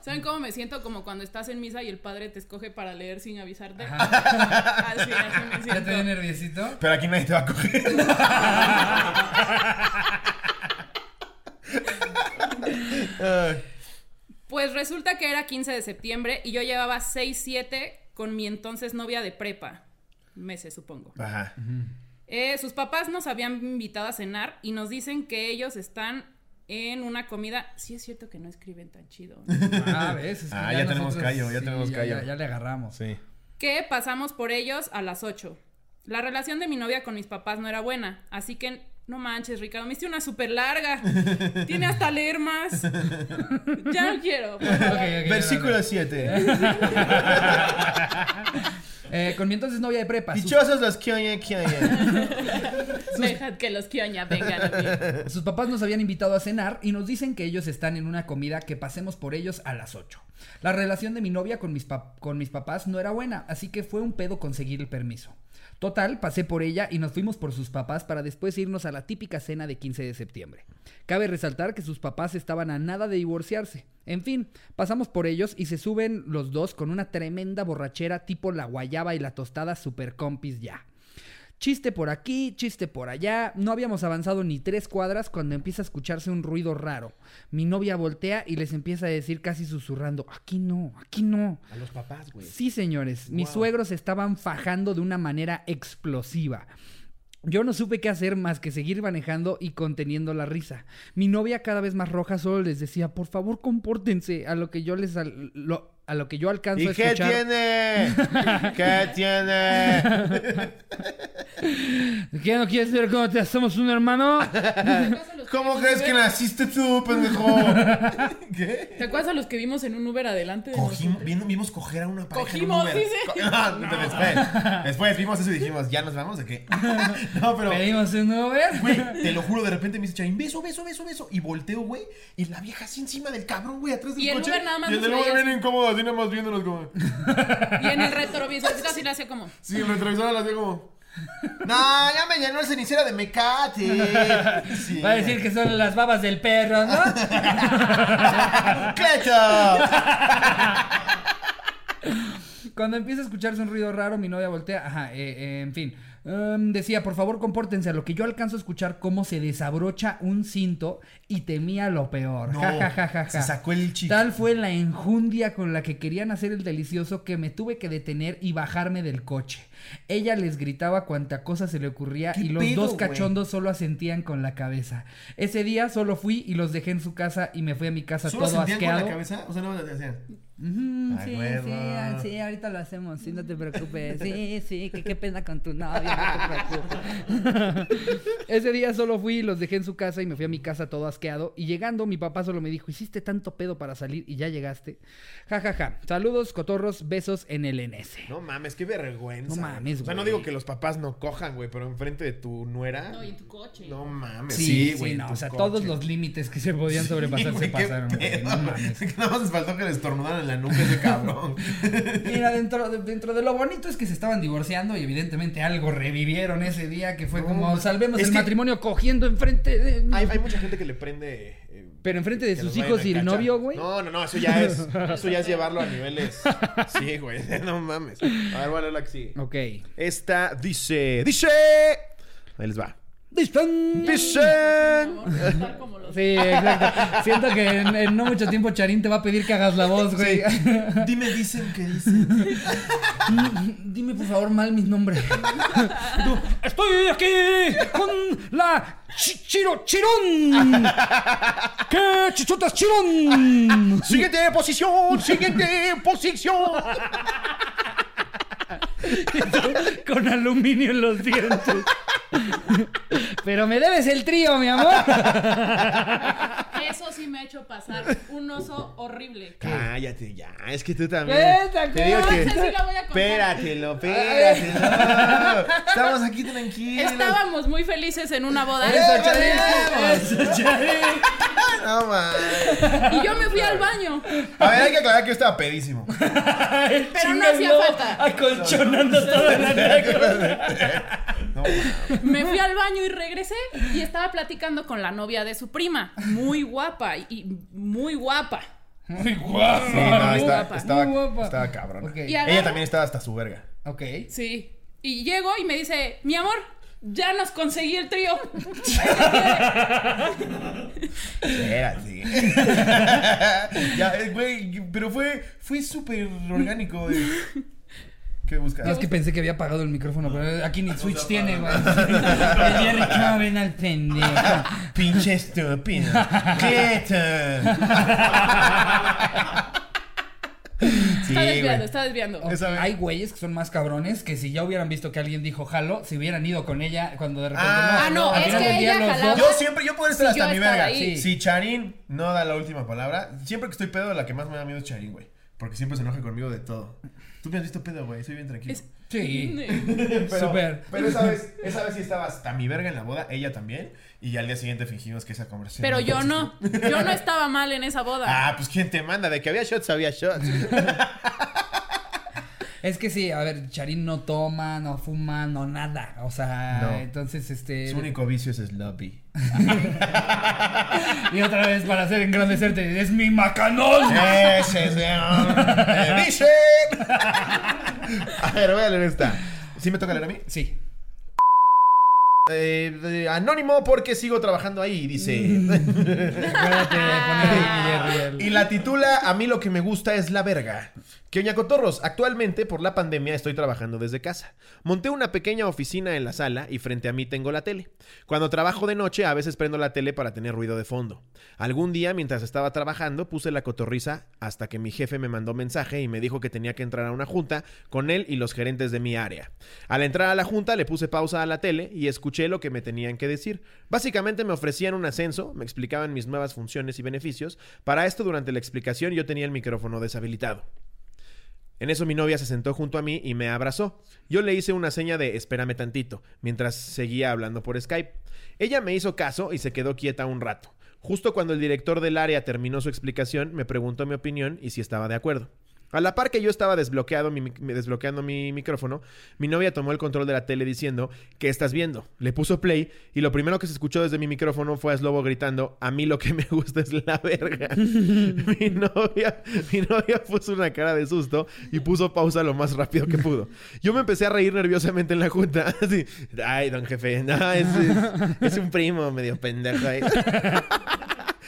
¿Saben cómo me siento? Como cuando estás en misa y el padre te escoge para leer sin avisarte. Ajá. Así, así me ¿Ya te siento. nerviosito? Pero aquí nadie te va a coger. Pues resulta que era 15 de septiembre y yo llevaba 6, 7 con mi entonces novia de prepa. Meses, supongo. Ajá. Eh, sus papás nos habían invitado a cenar y nos dicen que ellos están en una comida. Sí es cierto que no escriben tan chido. Ah, ves. es que Ah, ya tenemos callo, ya tenemos callo. Ya, ya le agarramos. Sí. que pasamos por ellos a las 8. La relación de mi novia con mis papás no era buena, así que no manches, Ricardo, me hiciste una súper larga. Tiene hasta leer más. ya no quiero. Versículo no, 7. Eh, con mi entonces novia de prepa. Sus, Dichosos los que oyen, que oyen. Dejad que los quioña vengan a mí. sus papás nos habían invitado a cenar y nos dicen que ellos están en una comida que pasemos por ellos a las 8. La relación de mi novia con mis, pap- con mis papás no era buena, así que fue un pedo conseguir el permiso. Total, pasé por ella y nos fuimos por sus papás para después irnos a la típica cena de 15 de septiembre. Cabe resaltar que sus papás estaban a nada de divorciarse. En fin, pasamos por ellos y se suben los dos con una tremenda borrachera tipo la guayaba y la tostada super compis ya. Chiste por aquí, chiste por allá. No habíamos avanzado ni tres cuadras cuando empieza a escucharse un ruido raro. Mi novia voltea y les empieza a decir casi susurrando, aquí no, aquí no. A los papás, güey. Sí, señores, mis suegros estaban fajando de una manera explosiva. Yo no supe qué hacer más que seguir manejando y conteniendo la risa. Mi novia cada vez más roja solo les decía, por favor compórtense, a lo que yo les al- lo- a lo que yo alcanzo ¿Y a qué escuchar. tiene? ¿Qué tiene? ¿Qué no quieres ver cómo te hacemos un hermano? ¿Cómo crees que naciste tú, pendejo? ¿Qué? ¿Te acuerdas a los que vimos en un Uber adelante de Cogimos, nosotros? vimos, coger a una pareja Cogimos, en un Uber. dice. Co- No, después, después vimos eso y dijimos, ¿ya nos vamos de qué? No, pero... Pedimos un Uber. Güey, te lo juro, de repente me dice Chain, beso, beso, beso, beso. Y volteo, güey. Y la vieja así encima del cabrón, güey, atrás del Y el coche. Uber nada más Y el Uber bien incómodo, así nada más viéndonos como. Y en el retrovisor así le hacía como. Sí, el retrovisor la hacía como. No, ya me llenó el cenicero de mecate. Sí. Va a decir que son las babas del perro, ¿no? ¡Cleto! Cuando empieza a escucharse un ruido raro, mi novia voltea. Ajá, eh, eh, en fin. Em, decía, por favor, compórtense. A lo que yo alcanzo a escuchar cómo se desabrocha un cinto y temía lo peor. No, Ja, ja, ja, ja, ja. se sacó el chico. Tal fue la enjundia con la que querían hacer el delicioso que me tuve que detener y bajarme del coche. Ella les gritaba cuanta cosa se le ocurría ¿Qué y los pedo, dos cachondos solo asentían con la cabeza. Ese día solo fui y los dejé en su casa y me fui a mi casa ¿Solo todo sentían con asqueado. la cabeza? O sea, no te hacían. Sí, sí, sí, ahorita lo hacemos, sí, no te preocupes. Sí, sí, que qué pena con tu novio. Ese día solo fui y los dejé en su casa y me fui a mi casa todo asqueado. Y llegando, mi papá solo me dijo: Hiciste tanto pedo para salir y ya llegaste. Ja, ja, ja. Saludos, cotorros, besos en el NS. No mames, qué vergüenza. No mames, O sea, no güey. digo que los papás no cojan, güey, pero enfrente de tu nuera. No, y en tu coche. No mames. Sí, Sí, sí, güey. en no. O sea, coche. todos los límites que se podían sobrepasar Sí, se güey, pasaron. güey. pedo, No güey. mames. Que Nada más les faltó que les tornudaran en la nuca ese cabrón. Mira, dentro de, dentro de lo bonito es que se estaban divorciando y evidentemente algo revivieron ese día que fue No, como salvemos es el que- matrimonio cogiendo enfrente de... hay, hay mucha gente que le prende. eh, Pero enfrente de sus hijos y el novio, güey. No, no, no, eso ya es. Eso ya es llevarlo a niveles. Sí, güey. No mames. A ver, bueno, la que sigue. Ok. Esta dice. ¡Dice! Ahí les va. ¡Dispan! ¡Dice! Por favor, estar como los- Sí, exacto. Siento que en, en no mucho tiempo Charín te va a pedir que hagas la voz, güey. Dime, dicen que dicen. Dime por favor mal mis nombres. Tú, Estoy aquí con la chi- Chiro Chirón. ¿Qué chichotas Chirón? Siguiente posición, siguiente posición. con aluminio en los dientes. Pero me debes el trío, mi amor. Eso sí me ha hecho pasar un oso horrible. Cállate ya, es que tú también. Vete, Te digo que. Esa sí la voy a contar. Espératelo, espératelo. Estamos aquí tranquilos. Estábamos muy felices en una boda. Eso, Charín. Eso, Charín. No mames. Y yo me fui al baño. A ver, hay que aclarar que yo estaba pedísimo. Pero no hacía falta. La No. Me fui al baño y regresé y estaba platicando con la novia de su prima. Muy guapa y- muy guapa. Muy guapa. Sí, no, Muy está- guapa. estaba, Muy guapa. estaba cabrón. Ella también estaba hasta su verga. Ok. Sí. Y llego y me dice, mi amor, ya nos conseguí el trío. Espérate. ya, eh, güey, pero fue, fue súper orgánico. de- ¿Qué buscas? No, es que pensé que había apagado el micrófono, pero aquí ni Switch tiene, güey. El Jerry Coven al pendejo. Pinche estúpido. Quieto. Sí, está desviando, güey. está desviando. Hay güeyes que son más cabrones que si ya hubieran visto que alguien dijo jalo, se hubieran ido con ella cuando de repente Ah, no. no, es que ella los jalaba. dos- Yo siempre, yo puedo estar Si hasta mi verga. Si Charín no da la última palabra, siempre que estoy pedo, la que más me da miedo es Charín, güey. Porque siempre se enoja conmigo de todo. Tú me has visto pedo, güey. Soy bien tranquilo. Es- Sí. Pero, Súper. pero esa vez, esa vez sí estaba hasta mi verga en la boda, ella también. Y al día siguiente fingimos que esa conversación. Pero yo no. Yo no estaba mal en esa boda. Ah, pues quién te manda, de que había shots, había shots. Es que sí, a ver, Charín no toma, no fuma, no nada. O sea, No. entonces este. Su único vicio es sloppy. Y otra vez para hacer engrandecerte, es mi macanón. Ese es ¡Me dicen! A ver, voy a leer esta. ¿Sí me toca leer a mí? Sí. Eh, eh, anónimo porque sigo trabajando ahí, dice. Y la titula A mí lo que me gusta es la verga. Que oña cotorros, actualmente por la pandemia estoy trabajando desde casa. Monté una pequeña oficina en la sala y frente a mí tengo la tele. Cuando trabajo de noche a veces prendo la tele para tener ruido de fondo. Algún día mientras estaba trabajando puse la cotorriza hasta que mi jefe me mandó mensaje y me dijo que tenía que entrar a una junta con él y los gerentes de mi área. Al entrar a la junta le puse pausa a la tele y escuché lo que me tenían que decir. Básicamente me ofrecían un ascenso, me explicaban mis nuevas funciones y beneficios. Para esto durante la explicación yo tenía el micrófono deshabilitado. En eso mi novia se sentó junto a mí y me abrazó. Yo le hice una seña de espérame tantito, mientras seguía hablando por Skype. Ella me hizo caso y se quedó quieta un rato. Justo cuando el director del área terminó su explicación, me preguntó mi opinión y si estaba de acuerdo. A la par que yo estaba desbloqueado mi, desbloqueando mi micrófono, mi novia tomó el control de la tele diciendo, ¿qué estás viendo? Le puso play y lo primero que se escuchó desde mi micrófono fue a Slobo gritando, a mí lo que me gusta es la verga. mi, novia, mi novia puso una cara de susto y puso pausa lo más rápido que pudo. Yo me empecé a reír nerviosamente en la junta. Así, Ay, don jefe, no, es, es- es un primo medio pendejo ahí.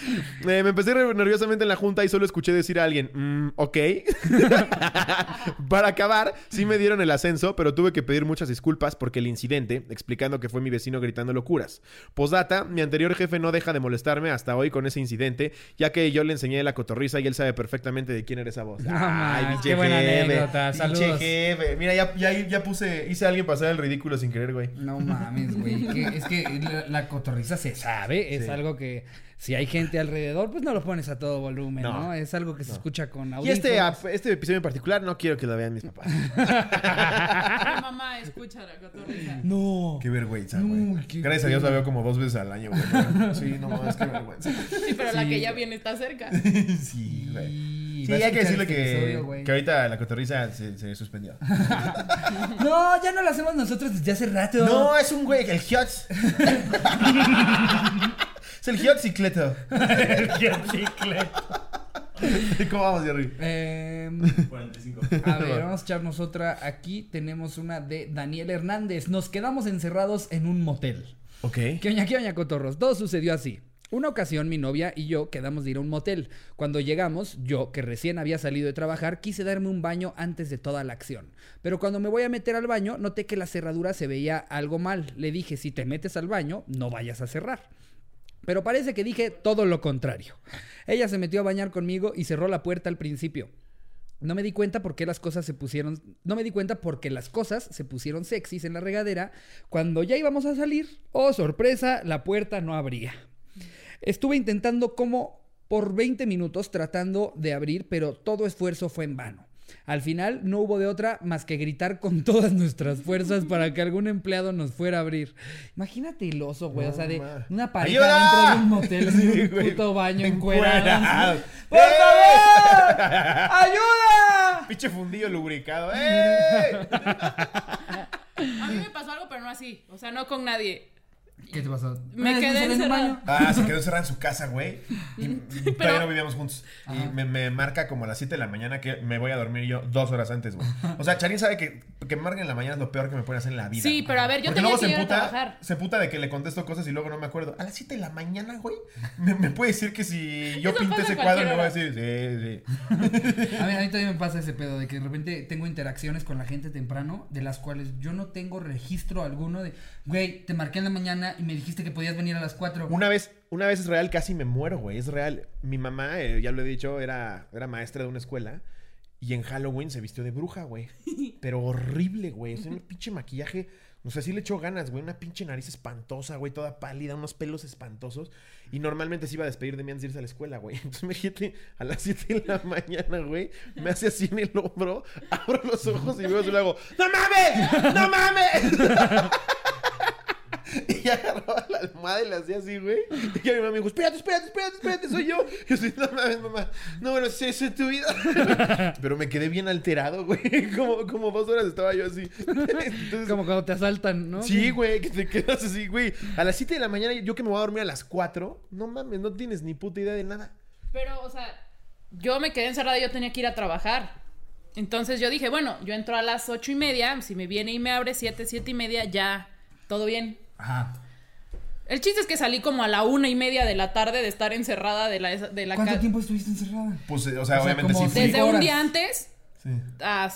Eh, me empecé nerviosamente en la junta y solo escuché decir a alguien, "Mm, ok. Para acabar, sí me dieron el ascenso, pero tuve que pedir muchas disculpas porque el incidente, explicando que fue mi vecino gritando locuras. Posdata, mi anterior jefe no deja de molestarme hasta hoy con ese incidente, ya que yo le enseñé la cotorriza y él sabe perfectamente de quién era esa voz. No mames, pinche qué buena anécdota, saludos. jefe. Mira, ya, ya, ya puse, hice a alguien pasar el ridículo sin querer, güey. No mames, güey. que- es que la, la cotorriza se sabe. Es Sí. algo que si hay gente alrededor, pues no lo pones a todo volumen, ¿no? No. Es algo que se No. escucha con Y audífonos. este, este episodio en particular no quiero que lo vean mis papás. Mi mamá escucha la cotorriza. No. Qué vergüenza, No, güey. qué Gracias a Dios la veo como dos veces al año, güey. Sí, no mames, qué vergüenza. Sí, pero la que ya viene está cerca. Sí, güey. Y Sí, hay que decirle este que, episodio, que ahorita la cotorriza se, se suspendió. No, ya no lo hacemos nosotros desde hace rato. No, es un güey, el Hiots. Es el Hiotzicleto. ¿Cómo vamos, Jerry? Em, 45. a ver, vamos a echarnos otra. Aquí tenemos una de Daniel Hernández. Nos quedamos encerrados en un motel. Ok. ¿Qué oña, qué oña, cotorros? Todo sucedió así. Una ocasión mi novia y yo quedamos de ir a un motel. Cuando llegamos, yo, que recién había salido de trabajar, quise darme un baño antes de toda la acción. Pero cuando me voy a meter al baño, noté que la cerradura se veía algo mal. Le dije, si te metes al baño, no vayas a cerrar. Pero parece que dije todo lo contrario. Ella se metió a bañar conmigo y cerró la puerta al principio. No me di cuenta por qué las cosas se pusieron. No me di cuenta porque las cosas se pusieron sexys en la regadera. Cuando ya íbamos a salir, oh sorpresa, la puerta no abría. Estuve intentando como por 20 minutos tratando de abrir, pero todo esfuerzo fue en vano. Al final no hubo de otra más que gritar con todas nuestras fuerzas para que algún empleado nos fuera a abrir. Imagínate el oso, güey. o sea, de ma. una pareja ¡Ayuda! dentro de un motel, en Sí, un güey. puto baño Encuerado. encuerado. ¡Por ¡Eh! favor! ¡Ayuda! Pinche fundillo lubricado. ¡Eh! A mí me pasó algo, pero no así. O sea, no con nadie. ¿Qué te pasó? Me quedé en un encerrada. baño? Ah, se quedó encerrada en su casa, güey. Y todavía Pero- no vivíamos juntos. Ajá. Y me, me marca como a las 7 de la mañana que me voy a dormir yo dos horas antes, güey. O sea, Charín sabe que, que me marquen en la mañana es lo peor que me pueden hacer en la vida. Sí, pero a ver, yo Porque tenía luego que se ir a trabajar. se puta de que le contesto cosas y luego no me acuerdo. A las 7 de la mañana, güey. Me, me puede decir que si yo Eso pinté ese cuadro, me va a decir, sí, sí. A mí, a mí también me pasa ese pedo de que de repente tengo interacciones con la gente temprano de las cuales yo no tengo registro alguno de, güey, te marqué en la mañana y me dijiste que podías venir a las 4. Una vez, una vez es real, casi me muero, güey. Es real. Mi mamá, eh, ya lo he dicho, era, era maestra de una escuela. Y en Halloween se vistió de bruja, güey. Pero horrible, güey. Sea, un pinche maquillaje. O sea, sí le echó ganas, güey. Una pinche nariz espantosa, güey. Toda pálida, unos pelos espantosos. Y normalmente se iba a despedir de mí antes de irse a la escuela, güey. Entonces me dijiste a las 7 de la mañana, güey. Me hace así en el hombro. Abro los ojos y veo y le hago, ¡No mames! ¡No mames! Y agarraba la almohada y la hacía así, güey. Y ya mi mamá me dijo, espérate, espérate, espérate, espérate, soy yo. Y yo así, no mames, mamá. No, bueno, sí, eso es tu vida. Pero me quedé bien alterado, güey. Como, como dos horas estaba yo así. Entonces, Como cuando te asaltan, ¿no? Sí, güey, que te quedas así, güey. A las 7 de la mañana, yo que me voy a dormir a las 4. No mames, no tienes ni puta idea de nada. Pero, o sea, yo me quedé encerrada y yo tenía que ir a trabajar. Entonces yo dije, bueno, yo entro a las ocho y media, si me viene y me abre siete, siete y media, ya, todo bien. Ajá. El chiste es que salí como a la una y media de la tarde de estar encerrada de la, de la ¿Cuánto tiempo estuviste encerrada? Pues, o sea, O sea, obviamente sí. Desde Cinco un horas. día antes, Sí.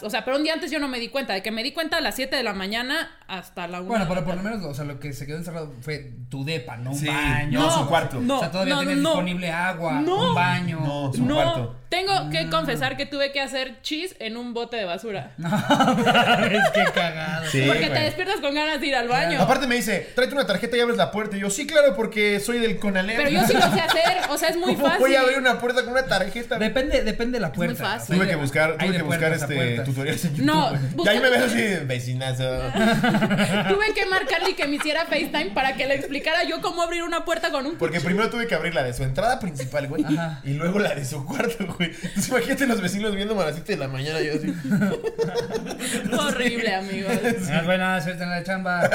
o sea, pero un día antes yo no me di cuenta. De que me di cuenta a las 7 de la mañana hasta la una. Bueno, de la pero por lo menos, o sea, lo que se quedó encerrado fue tu depa, no un Sí, baño. no, su cuarto. No, o sea, todavía no, tienes no. disponible agua, No. un baño. No, su No, cuarto. tengo que confesar que tuve que hacer chis en un bote de basura. es que cagado. Sí, porque te despiertas con ganas de ir al baño. Aparte me dice, tráete una tarjeta y abres la puerta. Y yo, sí, claro, porque soy del Conalep. Pero yo sí lo sé hacer, o sea, es muy ¿Cómo fácil. voy a abrir una puerta con una tarjeta? Depende, depende de la puerta. muy fácil. Tuve que buscar, tuve que buscar este tutoriales en YouTube. No, güey. busca- Y ahí me ves así, vecinazo. Tuve que marcarle y que me hiciera FaceTime para que le explicara yo cómo abrir una puerta con un Porque primero tuve que abrir la de su entrada principal, güey. Ajá. Y luego la de su cuarto, güey. Entonces imagínate los vecinos viendo a las 7 de la mañana. Yo así. horrible, amigos. Ah, buena suerte en la chamba.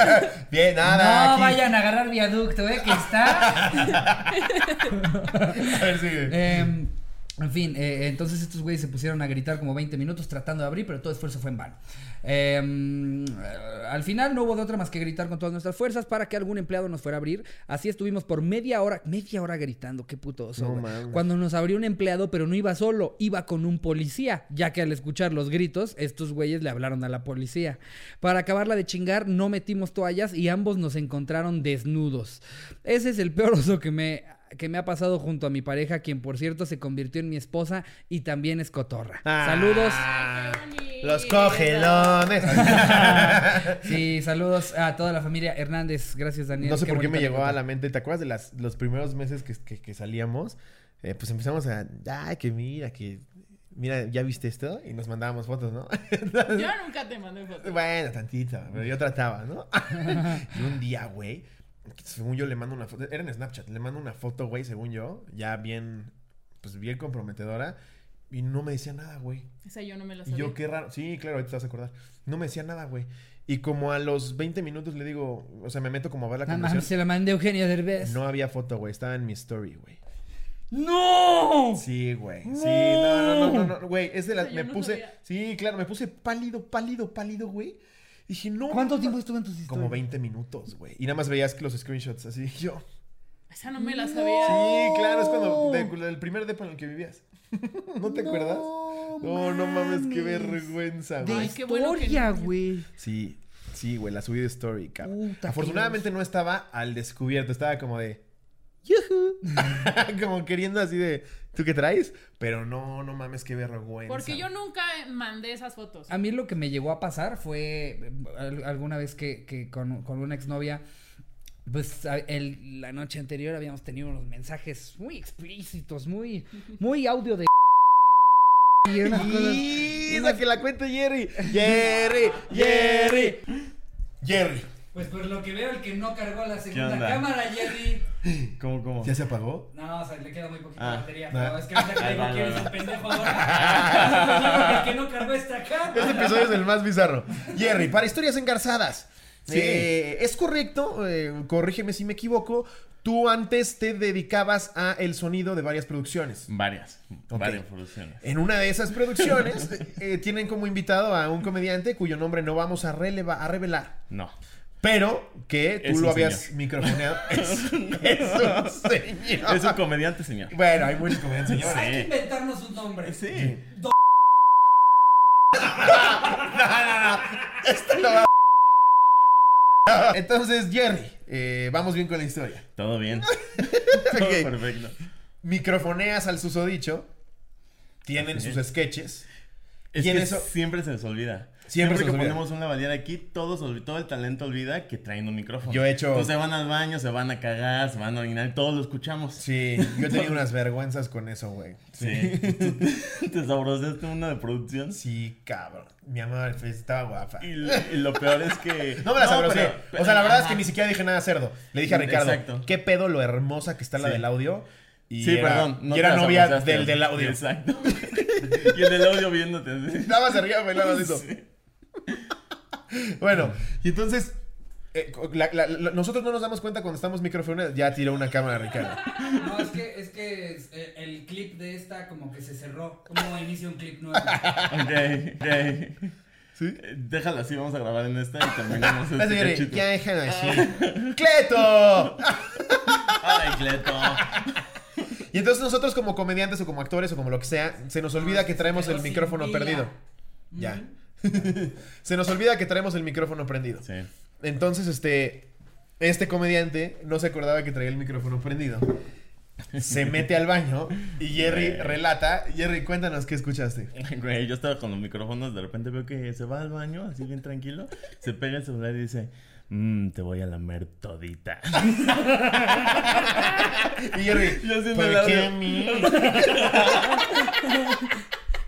Bien, nada. no aquí. vayan a agarrar viaducto, ¿eh? Que está. A ver, sigue. Em, En fin, eh, entonces estos güeyes se pusieron a gritar como 20 minutos tratando de abrir, pero todo esfuerzo fue en vano. Eh, mm, al final no hubo de otra más que gritar con todas nuestras fuerzas para que algún empleado nos fuera a abrir. Así estuvimos por media hora, media hora gritando, qué puto oso, No. Cuando nos abrió un empleado, pero no iba solo, iba con un policía, ya que al escuchar los gritos, estos güeyes le hablaron a la policía. Para acabarla de chingar, no metimos toallas y ambos nos encontraron desnudos. Ese es el peor oso que me, que me ha pasado junto a mi pareja, quien por cierto se convirtió en mi esposa y también es cotorra. Ah. Saludos. Ay. Los cogelones. Sí, saludos a toda la familia Hernández. Gracias, Daniel. No sé por qué me llegó a la mente. ¿Te acuerdas de las, los primeros meses que, que- que salíamos? Eh, pues empezamos a. Ay, que mira, que. Mira, ¿ya viste esto? Y nos mandábamos fotos, ¿no? Yo nunca te mandé fotos. bueno, tantito, pero yo trataba, ¿no? y un día, güey, según yo le mando una foto. Era en Snapchat, le mando una foto, güey, según yo, ya bien. Pues bien comprometedora. Y no me decía nada, güey. Esa yo no me la Y sabía. yo, qué raro. Sí, claro, ahorita te vas a acordar. No me decía nada, güey. Y como a los 20 minutos le digo, o sea, me meto como a ver la conversación. se la mandé a Eugenio Derbez. No había foto, güey. Estaba en mi story, güey. ¡No! Sí, güey. Sí, no, no, no, no, no, güey. Es de la. Me no puse. sabía. Sí, claro, me puse pálido, pálido, pálido, güey. Dije, no. ¿Cuánto tiempo estuvo en tus historias? Como 20 minutos, güey. Y nada más veías que los screenshots, así yo. Esa no me la No. sabía. Sí, claro, es cuando. de- el primer depa en el que vivías. ¿No te acuerdas? No, no mames, qué vergüenza, De güey. Ay, qué bueno que historia, no. güey. Sí, sí, güey, la subí de story, cabrón. Puta, Afortunadamente no estaba al descubierto, estaba como de. Yujú. como queriendo así de. ¿Tú qué traes? Pero no, no mames, qué vergüenza. Porque yo nunca mandé esas fotos. A mí lo que me llegó a pasar fue eh, al- alguna vez que, que con, con una exnovia, pues el- la noche anterior habíamos tenido unos mensajes muy explícitos, muy, muy audio de... y Y esa que la cuente Jerry. Jerry, Jerry. Jerry. Pues por lo que veo, el que no cargó la segunda cámara, Jerry. ¿Cómo, cómo? ¿Ya se apagó? No, o sea, le queda muy poquita Ah, batería. Pero es que ahorita que digo que eres un pendejo ahora. el que no cargó esta cámara. Este episodio es el más bizarro. Jerry, para historias engarzadas. Sí. Eh, es correcto, eh, corrígeme si me equivoco. Tú antes te dedicabas a el sonido de varias producciones. Varias. Varias producciones. En una de esas producciones eh, tienen como invitado a un comediante cuyo nombre no vamos a, releva- a revelar. No. Pero que tú Es lo habías señor. microfoneado. Es, es un señor. Es un comediante, señor. Bueno, hay muchos comediantes señores. Hay que inventarnos un nombre. Sí. Esto lo va- Entonces, Jerry, eh, vamos bien con la historia. Todo bien. Todo Ok. perfecto. Microfoneas al susodicho. Tienen sus es. sketches. Es Y en que eso- siempre se les olvida. Siempre Siempre, que ponemos una baleada aquí, todos, todo el talento olvida que traen un micrófono. Yo he hecho- Entonces se van al baño, se van a cagar, se van a orinar y todos lo escuchamos. Sí, yo he tenido unas vergüenzas con eso, güey. Sí. ¿Tú ¿Te sabroseaste una de producción? Sí, cabrón. Mi amor estaba guapa. Y, lo- y lo peor es que. No me la sabrosé. pero- o sea, la verdad es que ni siquiera dije nada cerdo. Le dije a Ricardo, Exacto. ¿qué pedo lo hermosa que está la Sí. del audio? Y Sí, era, perdón. y no era te la novia del del audio. Exacto. y el del audio viéndote. Nada más ría bailando de eso. Sí. Bueno, y entonces, eh, la- la- la- nosotros no nos damos cuenta cuando estamos microfoneados. Ya tiró una cámara Ricardo. No, es que, es que es, eh, el clip de esta como que se cerró. Como inicia un clip nuevo. Ok, ok. ¿Sí? Eh, Déjala así, vamos a grabar en esta y terminamos este cachito. ya déjalo así. ¡Cleto! Ay, Cleto. Y entonces nosotros como comediantes o como actores o como lo que sea, se nos olvida que traemos el micrófono perdido. Ya. se nos olvida que traemos el micrófono prendido. Sí. Entonces, este, este comediante no se acordaba que traía el micrófono prendido. Se mete al baño y Jerry Güey. relata. Jerry, cuéntanos qué escuchaste. Güey, yo estaba con los micrófonos, de repente veo que se va al baño, así bien tranquilo, se pega el celular y dice, mmm, te voy a lamer todita. Y Jerry, Yo ¿por qué a mí?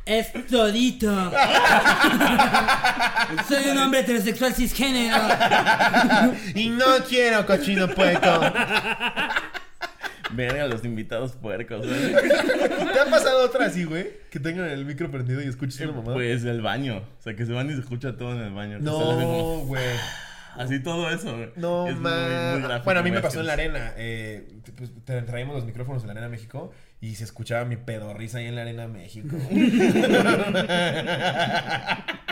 Es todito. Soy un hombre heterosexual cisgénero. Y no quiero cochino puerco. Verga, los invitados puercos, güey. ¿Te ha pasado otra así, güey? Que tengan el micro prendido y escuches una mamada. Pues el baño, o sea, que se van y se escucha todo en el baño. No, güey. Así todo eso, güey. No, Es muy- muy gráfico, Bueno, a mí me pasó en la arena. Eh, pues, te- traímos los micrófonos en la arena México y se escuchaba mi pedorrisa ahí en la arena México.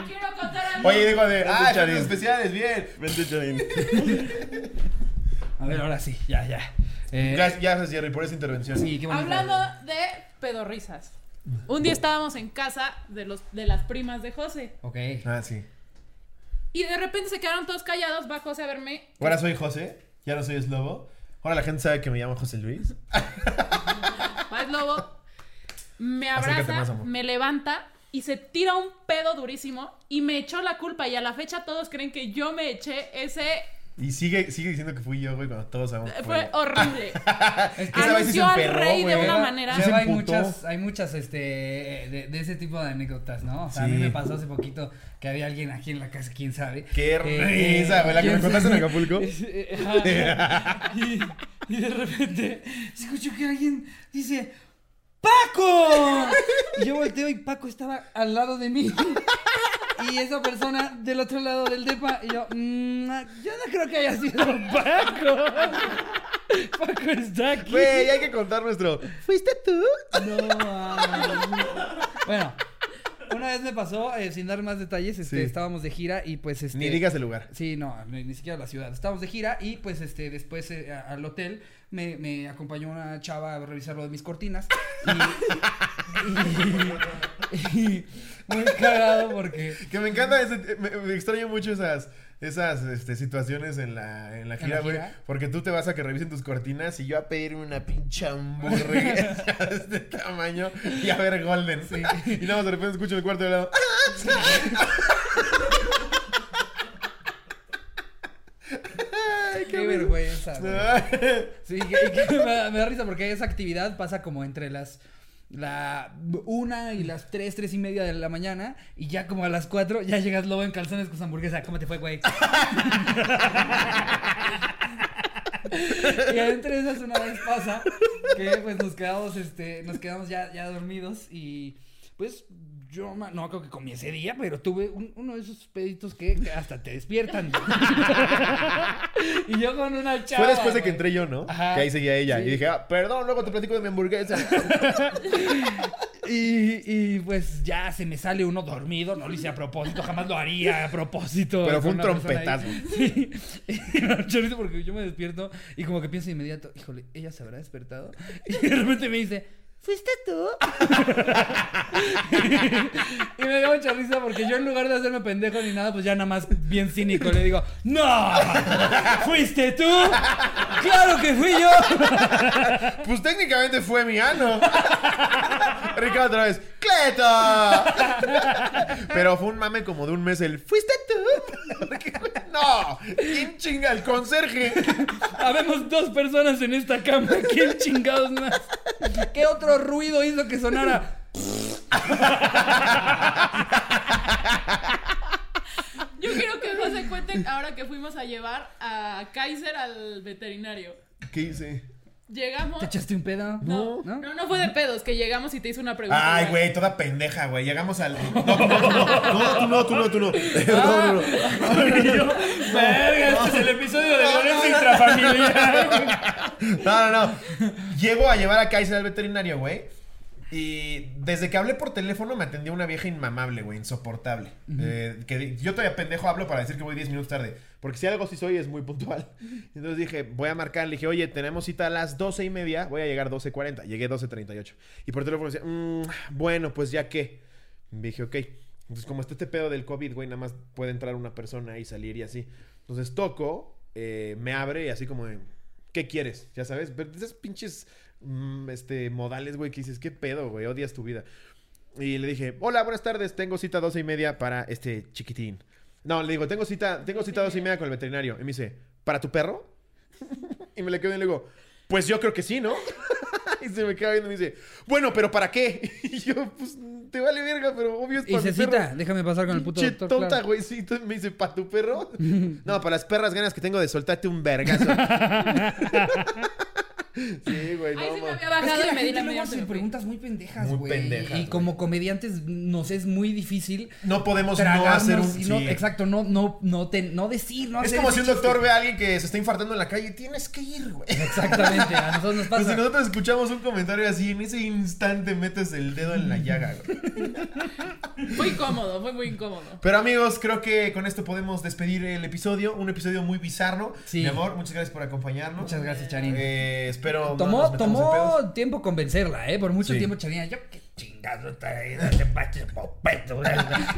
Quiero contar algo. Oye, digo de, Vente, ah, Charín. especiales, bien. Vente, Charín. A ver, ahora sí, ya, ya. Eh, Gracias, gracias, Jerry, por esa intervención. Sí, qué bonito. Hablando de pedorrisas. Un día estábamos en casa de, los, de las primas de José. Ok. Ah, sí. Y de repente se quedaron todos callados. Va José a verme. Ahora soy José, ya no soy Slobo. Ahora la gente sabe que me llamo José Luis. Va el lobo. Me abraza, más, me levanta y se tira un pedo durísimo. Y me echó la culpa. Y a la fecha todos creen que yo me eché ese. Y sigue, sigue diciendo que fui yo, güey, cuando todos sabemos Fue horrible. Es que Esa vez se Anunció al emperró, rey de una manera. Hay muchas, hay muchas este, de, de ese tipo de anécdotas, ¿no? O sea, a mí me pasó hace poquito que había alguien aquí en la casa, quién sabe. Qué Eh, risa, güey, la que me contaste en. Acapulco. Eh, y, y de repente se escuchó que alguien dice, ¡Paco! Y yo volteo y Paco estaba al lado de mí. Y esa persona del otro lado del depa, y yo, "Mm, yo no creo que haya sido Paco. Paco está aquí. Güey, hay que contar nuestro. ¿Fuiste tú? No. Bueno, una vez me pasó, eh, sin dar más detalles, este, Sí. estábamos de gira y pues este. Ni digas el lugar. Sí, no, ni, ni siquiera la ciudad. Estábamos de gira y pues este después eh, a- al hotel me, me acompañó una chava a revisar lo de mis cortinas. Y, y- muy cagado porque Que me encanta, ese, me, me extraño mucho esas, esas este, situaciones en la, en la ¿En gira, güey. Porque tú te vas a que revisen tus cortinas y yo a pedirme una pinche hamburguesa de este tamaño y a ver Golden. Y nada más de repente escucho el cuarto de lado. Ay, qué vergüenza. güey. Sí, que, y que me, me da risa porque esa actividad pasa como entre las la una y las tres, tres y media de la mañana y ya como a las cuatro ya llegas lobo en calzones con su hamburguesa. ¿Cómo te fue, güey? y entre esas una vez pasa que pues nos quedamos, este, nos quedamos ya, ya dormidos y pues yo no creo que comí ese día, pero tuve un- uno de esos peditos que hasta te despiertan. y yo con una chava. Fue después de que entré yo, ¿no? Ajá. Que ahí seguía ella. Sí. Y dije, ah, perdón, luego te platico de mi hamburguesa. Y, y, pues ya se me sale uno dormido, no lo hice a propósito, jamás lo haría a propósito. Pero fue un trompetazo. Sí. Y risa porque yo me despierto y como que pienso de inmediato, híjole, ella se habrá despertado. Y de repente me dice, ¿fuiste tú? y me dio mucha risa porque yo en lugar de hacerme pendejo ni nada, pues ya nada más bien cínico le digo, ¡No! ¿Fuiste tú? ¡Claro que fui yo! Pues técnicamente fue mi ano. Ricardo otra vez, ¡Cleto! Pero fue un mame como de un mes el ¿Fuiste tú? No, ¿quién chinga? El conserje. Habemos dos personas en esta cama. ¿Quién chingados más? ¿Qué otro ruido hizo que sonara? Yo quiero que José cuente ahora que fuimos a llevar a Kaiser al veterinario. ¿Qué hice? Llegamos. ¿Te echaste un pedo? No, ¿No? no, no fue de pedos, que llegamos y te hizo una pregunta. Ay, güey, toda pendeja, güey. Llegamos al. No, no, no, no, no, tú no, tú no, tú no. No, no, no. Verga, este es el episodio de violencia intrafamiliar. No, no, no. Llego a llevar a Kaiser al veterinario, güey. Y desde que hablé por teléfono me atendió una vieja inmamable, güey, insoportable. Eh, que yo todavía pendejo hablo para decir que voy 10 minutos tarde. Porque si algo sí soy es muy puntual. Entonces dije, voy a marcar. Le dije, oye, tenemos cita a las 12 y media. Voy a llegar 12.40. Llegué 12.38. Y por teléfono decía, "Mm, bueno, pues ya qué. Dije, ok. Entonces, como está este pedo del COVID, güey, nada más puede entrar una persona y salir y así. Entonces toco, eh, me abre y así como ¿qué quieres? Ya sabes, pero esas pinches este, modales, güey, que dices, ¿qué pedo, güey? Odias tu vida. Y le dije, hola, buenas tardes, tengo cita a doce y media para este chiquitín. No, le digo, tengo cita, tengo cita a doce y media con el veterinario. Y me dice, ¿para tu perro? y me le quedo y le digo, pues yo creo que sí, ¿no? y se me queda viendo y me dice, bueno, ¿pero para qué? y yo, pues, te vale verga, pero obvio es Y para se mi perro. cita, déjame pasar con el puto Che, doctor. tonta, claro. güey. Sí, entonces me dice, ¿para tu perro? no, para las perras ganas que tengo de soltarte un vergazo. Sí, güey, no, Ay, sí me había Es que bajado la y me di gente luego hace preguntas muy pendejas, Muy güey. pendejas, Y güey. como comediantes nos es muy difícil No podemos no hacer un. no, sí. exacto, no, no, no, te- no decir, no Es hacer como si un doctor ve a alguien que se está infartando en la calle. Tienes que ir, güey. Exactamente, a nosotros nos Pues pasa. si nosotros escuchamos un comentario así, en ese instante metes el dedo en la llaga, güey. Fue incómodo, fue muy incómodo. Pero amigos, creo que con esto podemos despedir el episodio. Un episodio muy bizarro. Sí. Mi amor, muchas gracias por acompañarnos. Muchas gracias, Charín. Eh, espero. no tomó tomó tiempo convencerla, ¿eh? Por mucho Sí. tiempo Charina, yo qué chingado está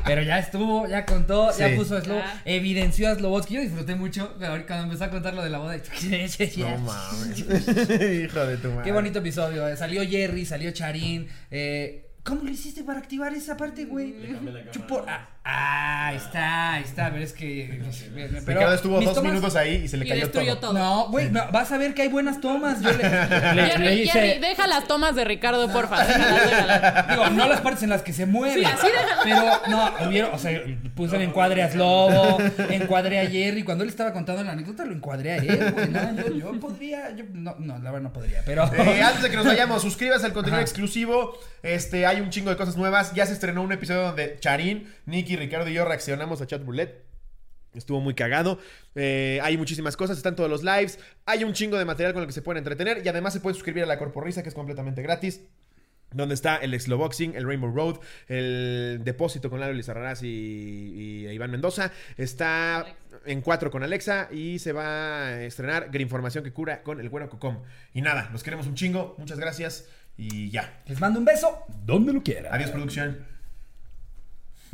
Pero ya estuvo, ya contó, ya puso a Slobo, Ya. evidenció a Slobotsky. Yo disfruté mucho pero ahorita cuando empezó a contar lo de la boda. No mames. Hijo de tu madre. Qué bonito episodio. eh. Salió Jerry, salió Charín. Eh, ¿Cómo lo hiciste para activar esa parte, güey? Le cambié la cámara. Chupo- ah, ah, ahí está, ahí está. Pero es que. pero Ricardo estuvo mis dos tomas- minutos ahí y se le Y cayó destruyó todo. todo. No, güey, no, vas a ver que hay buenas tomas. Yo le, le- Jerry, le hice. Jerry, deja las tomas de Ricardo, porfa. déjalas, déjalas. Digo, no las partes en las que se mueve. Sí, así déjalo. Pero no, hubieron, o sea, puse el encuadre a Slobo, encuadré a Jerry. Cuando él estaba contando la anécdota, lo encuadré a él, güey. No, yo, yo podría, yo, no, no, la verdad no podría, pero. Eh, antes de que nos vayamos, suscríbase al contenido Ajá. exclusivo. Este, hay un chingo de cosas nuevas. Ya se estrenó un episodio donde Charín, Nicky, Ricardo y yo reaccionamos a Chat Roulette. Estuvo muy cagado. Eh, hay muchísimas cosas, están todos los lives. Hay un chingo de material con el que se pueden entretener. Y además se puede suscribir a la Corporrisa, que es completamente gratis. Donde está el Slow Boxing, el Rainbow Road, el Depósito con Lalo Lizarraraz y, y Iván Mendoza. Está en 4 con Alexa y se va a estrenar Información que cura con el Güero Cocom. Y nada, los queremos un chingo. Muchas gracias y ya. Les mando un beso donde lo quiera. Adiós, producción.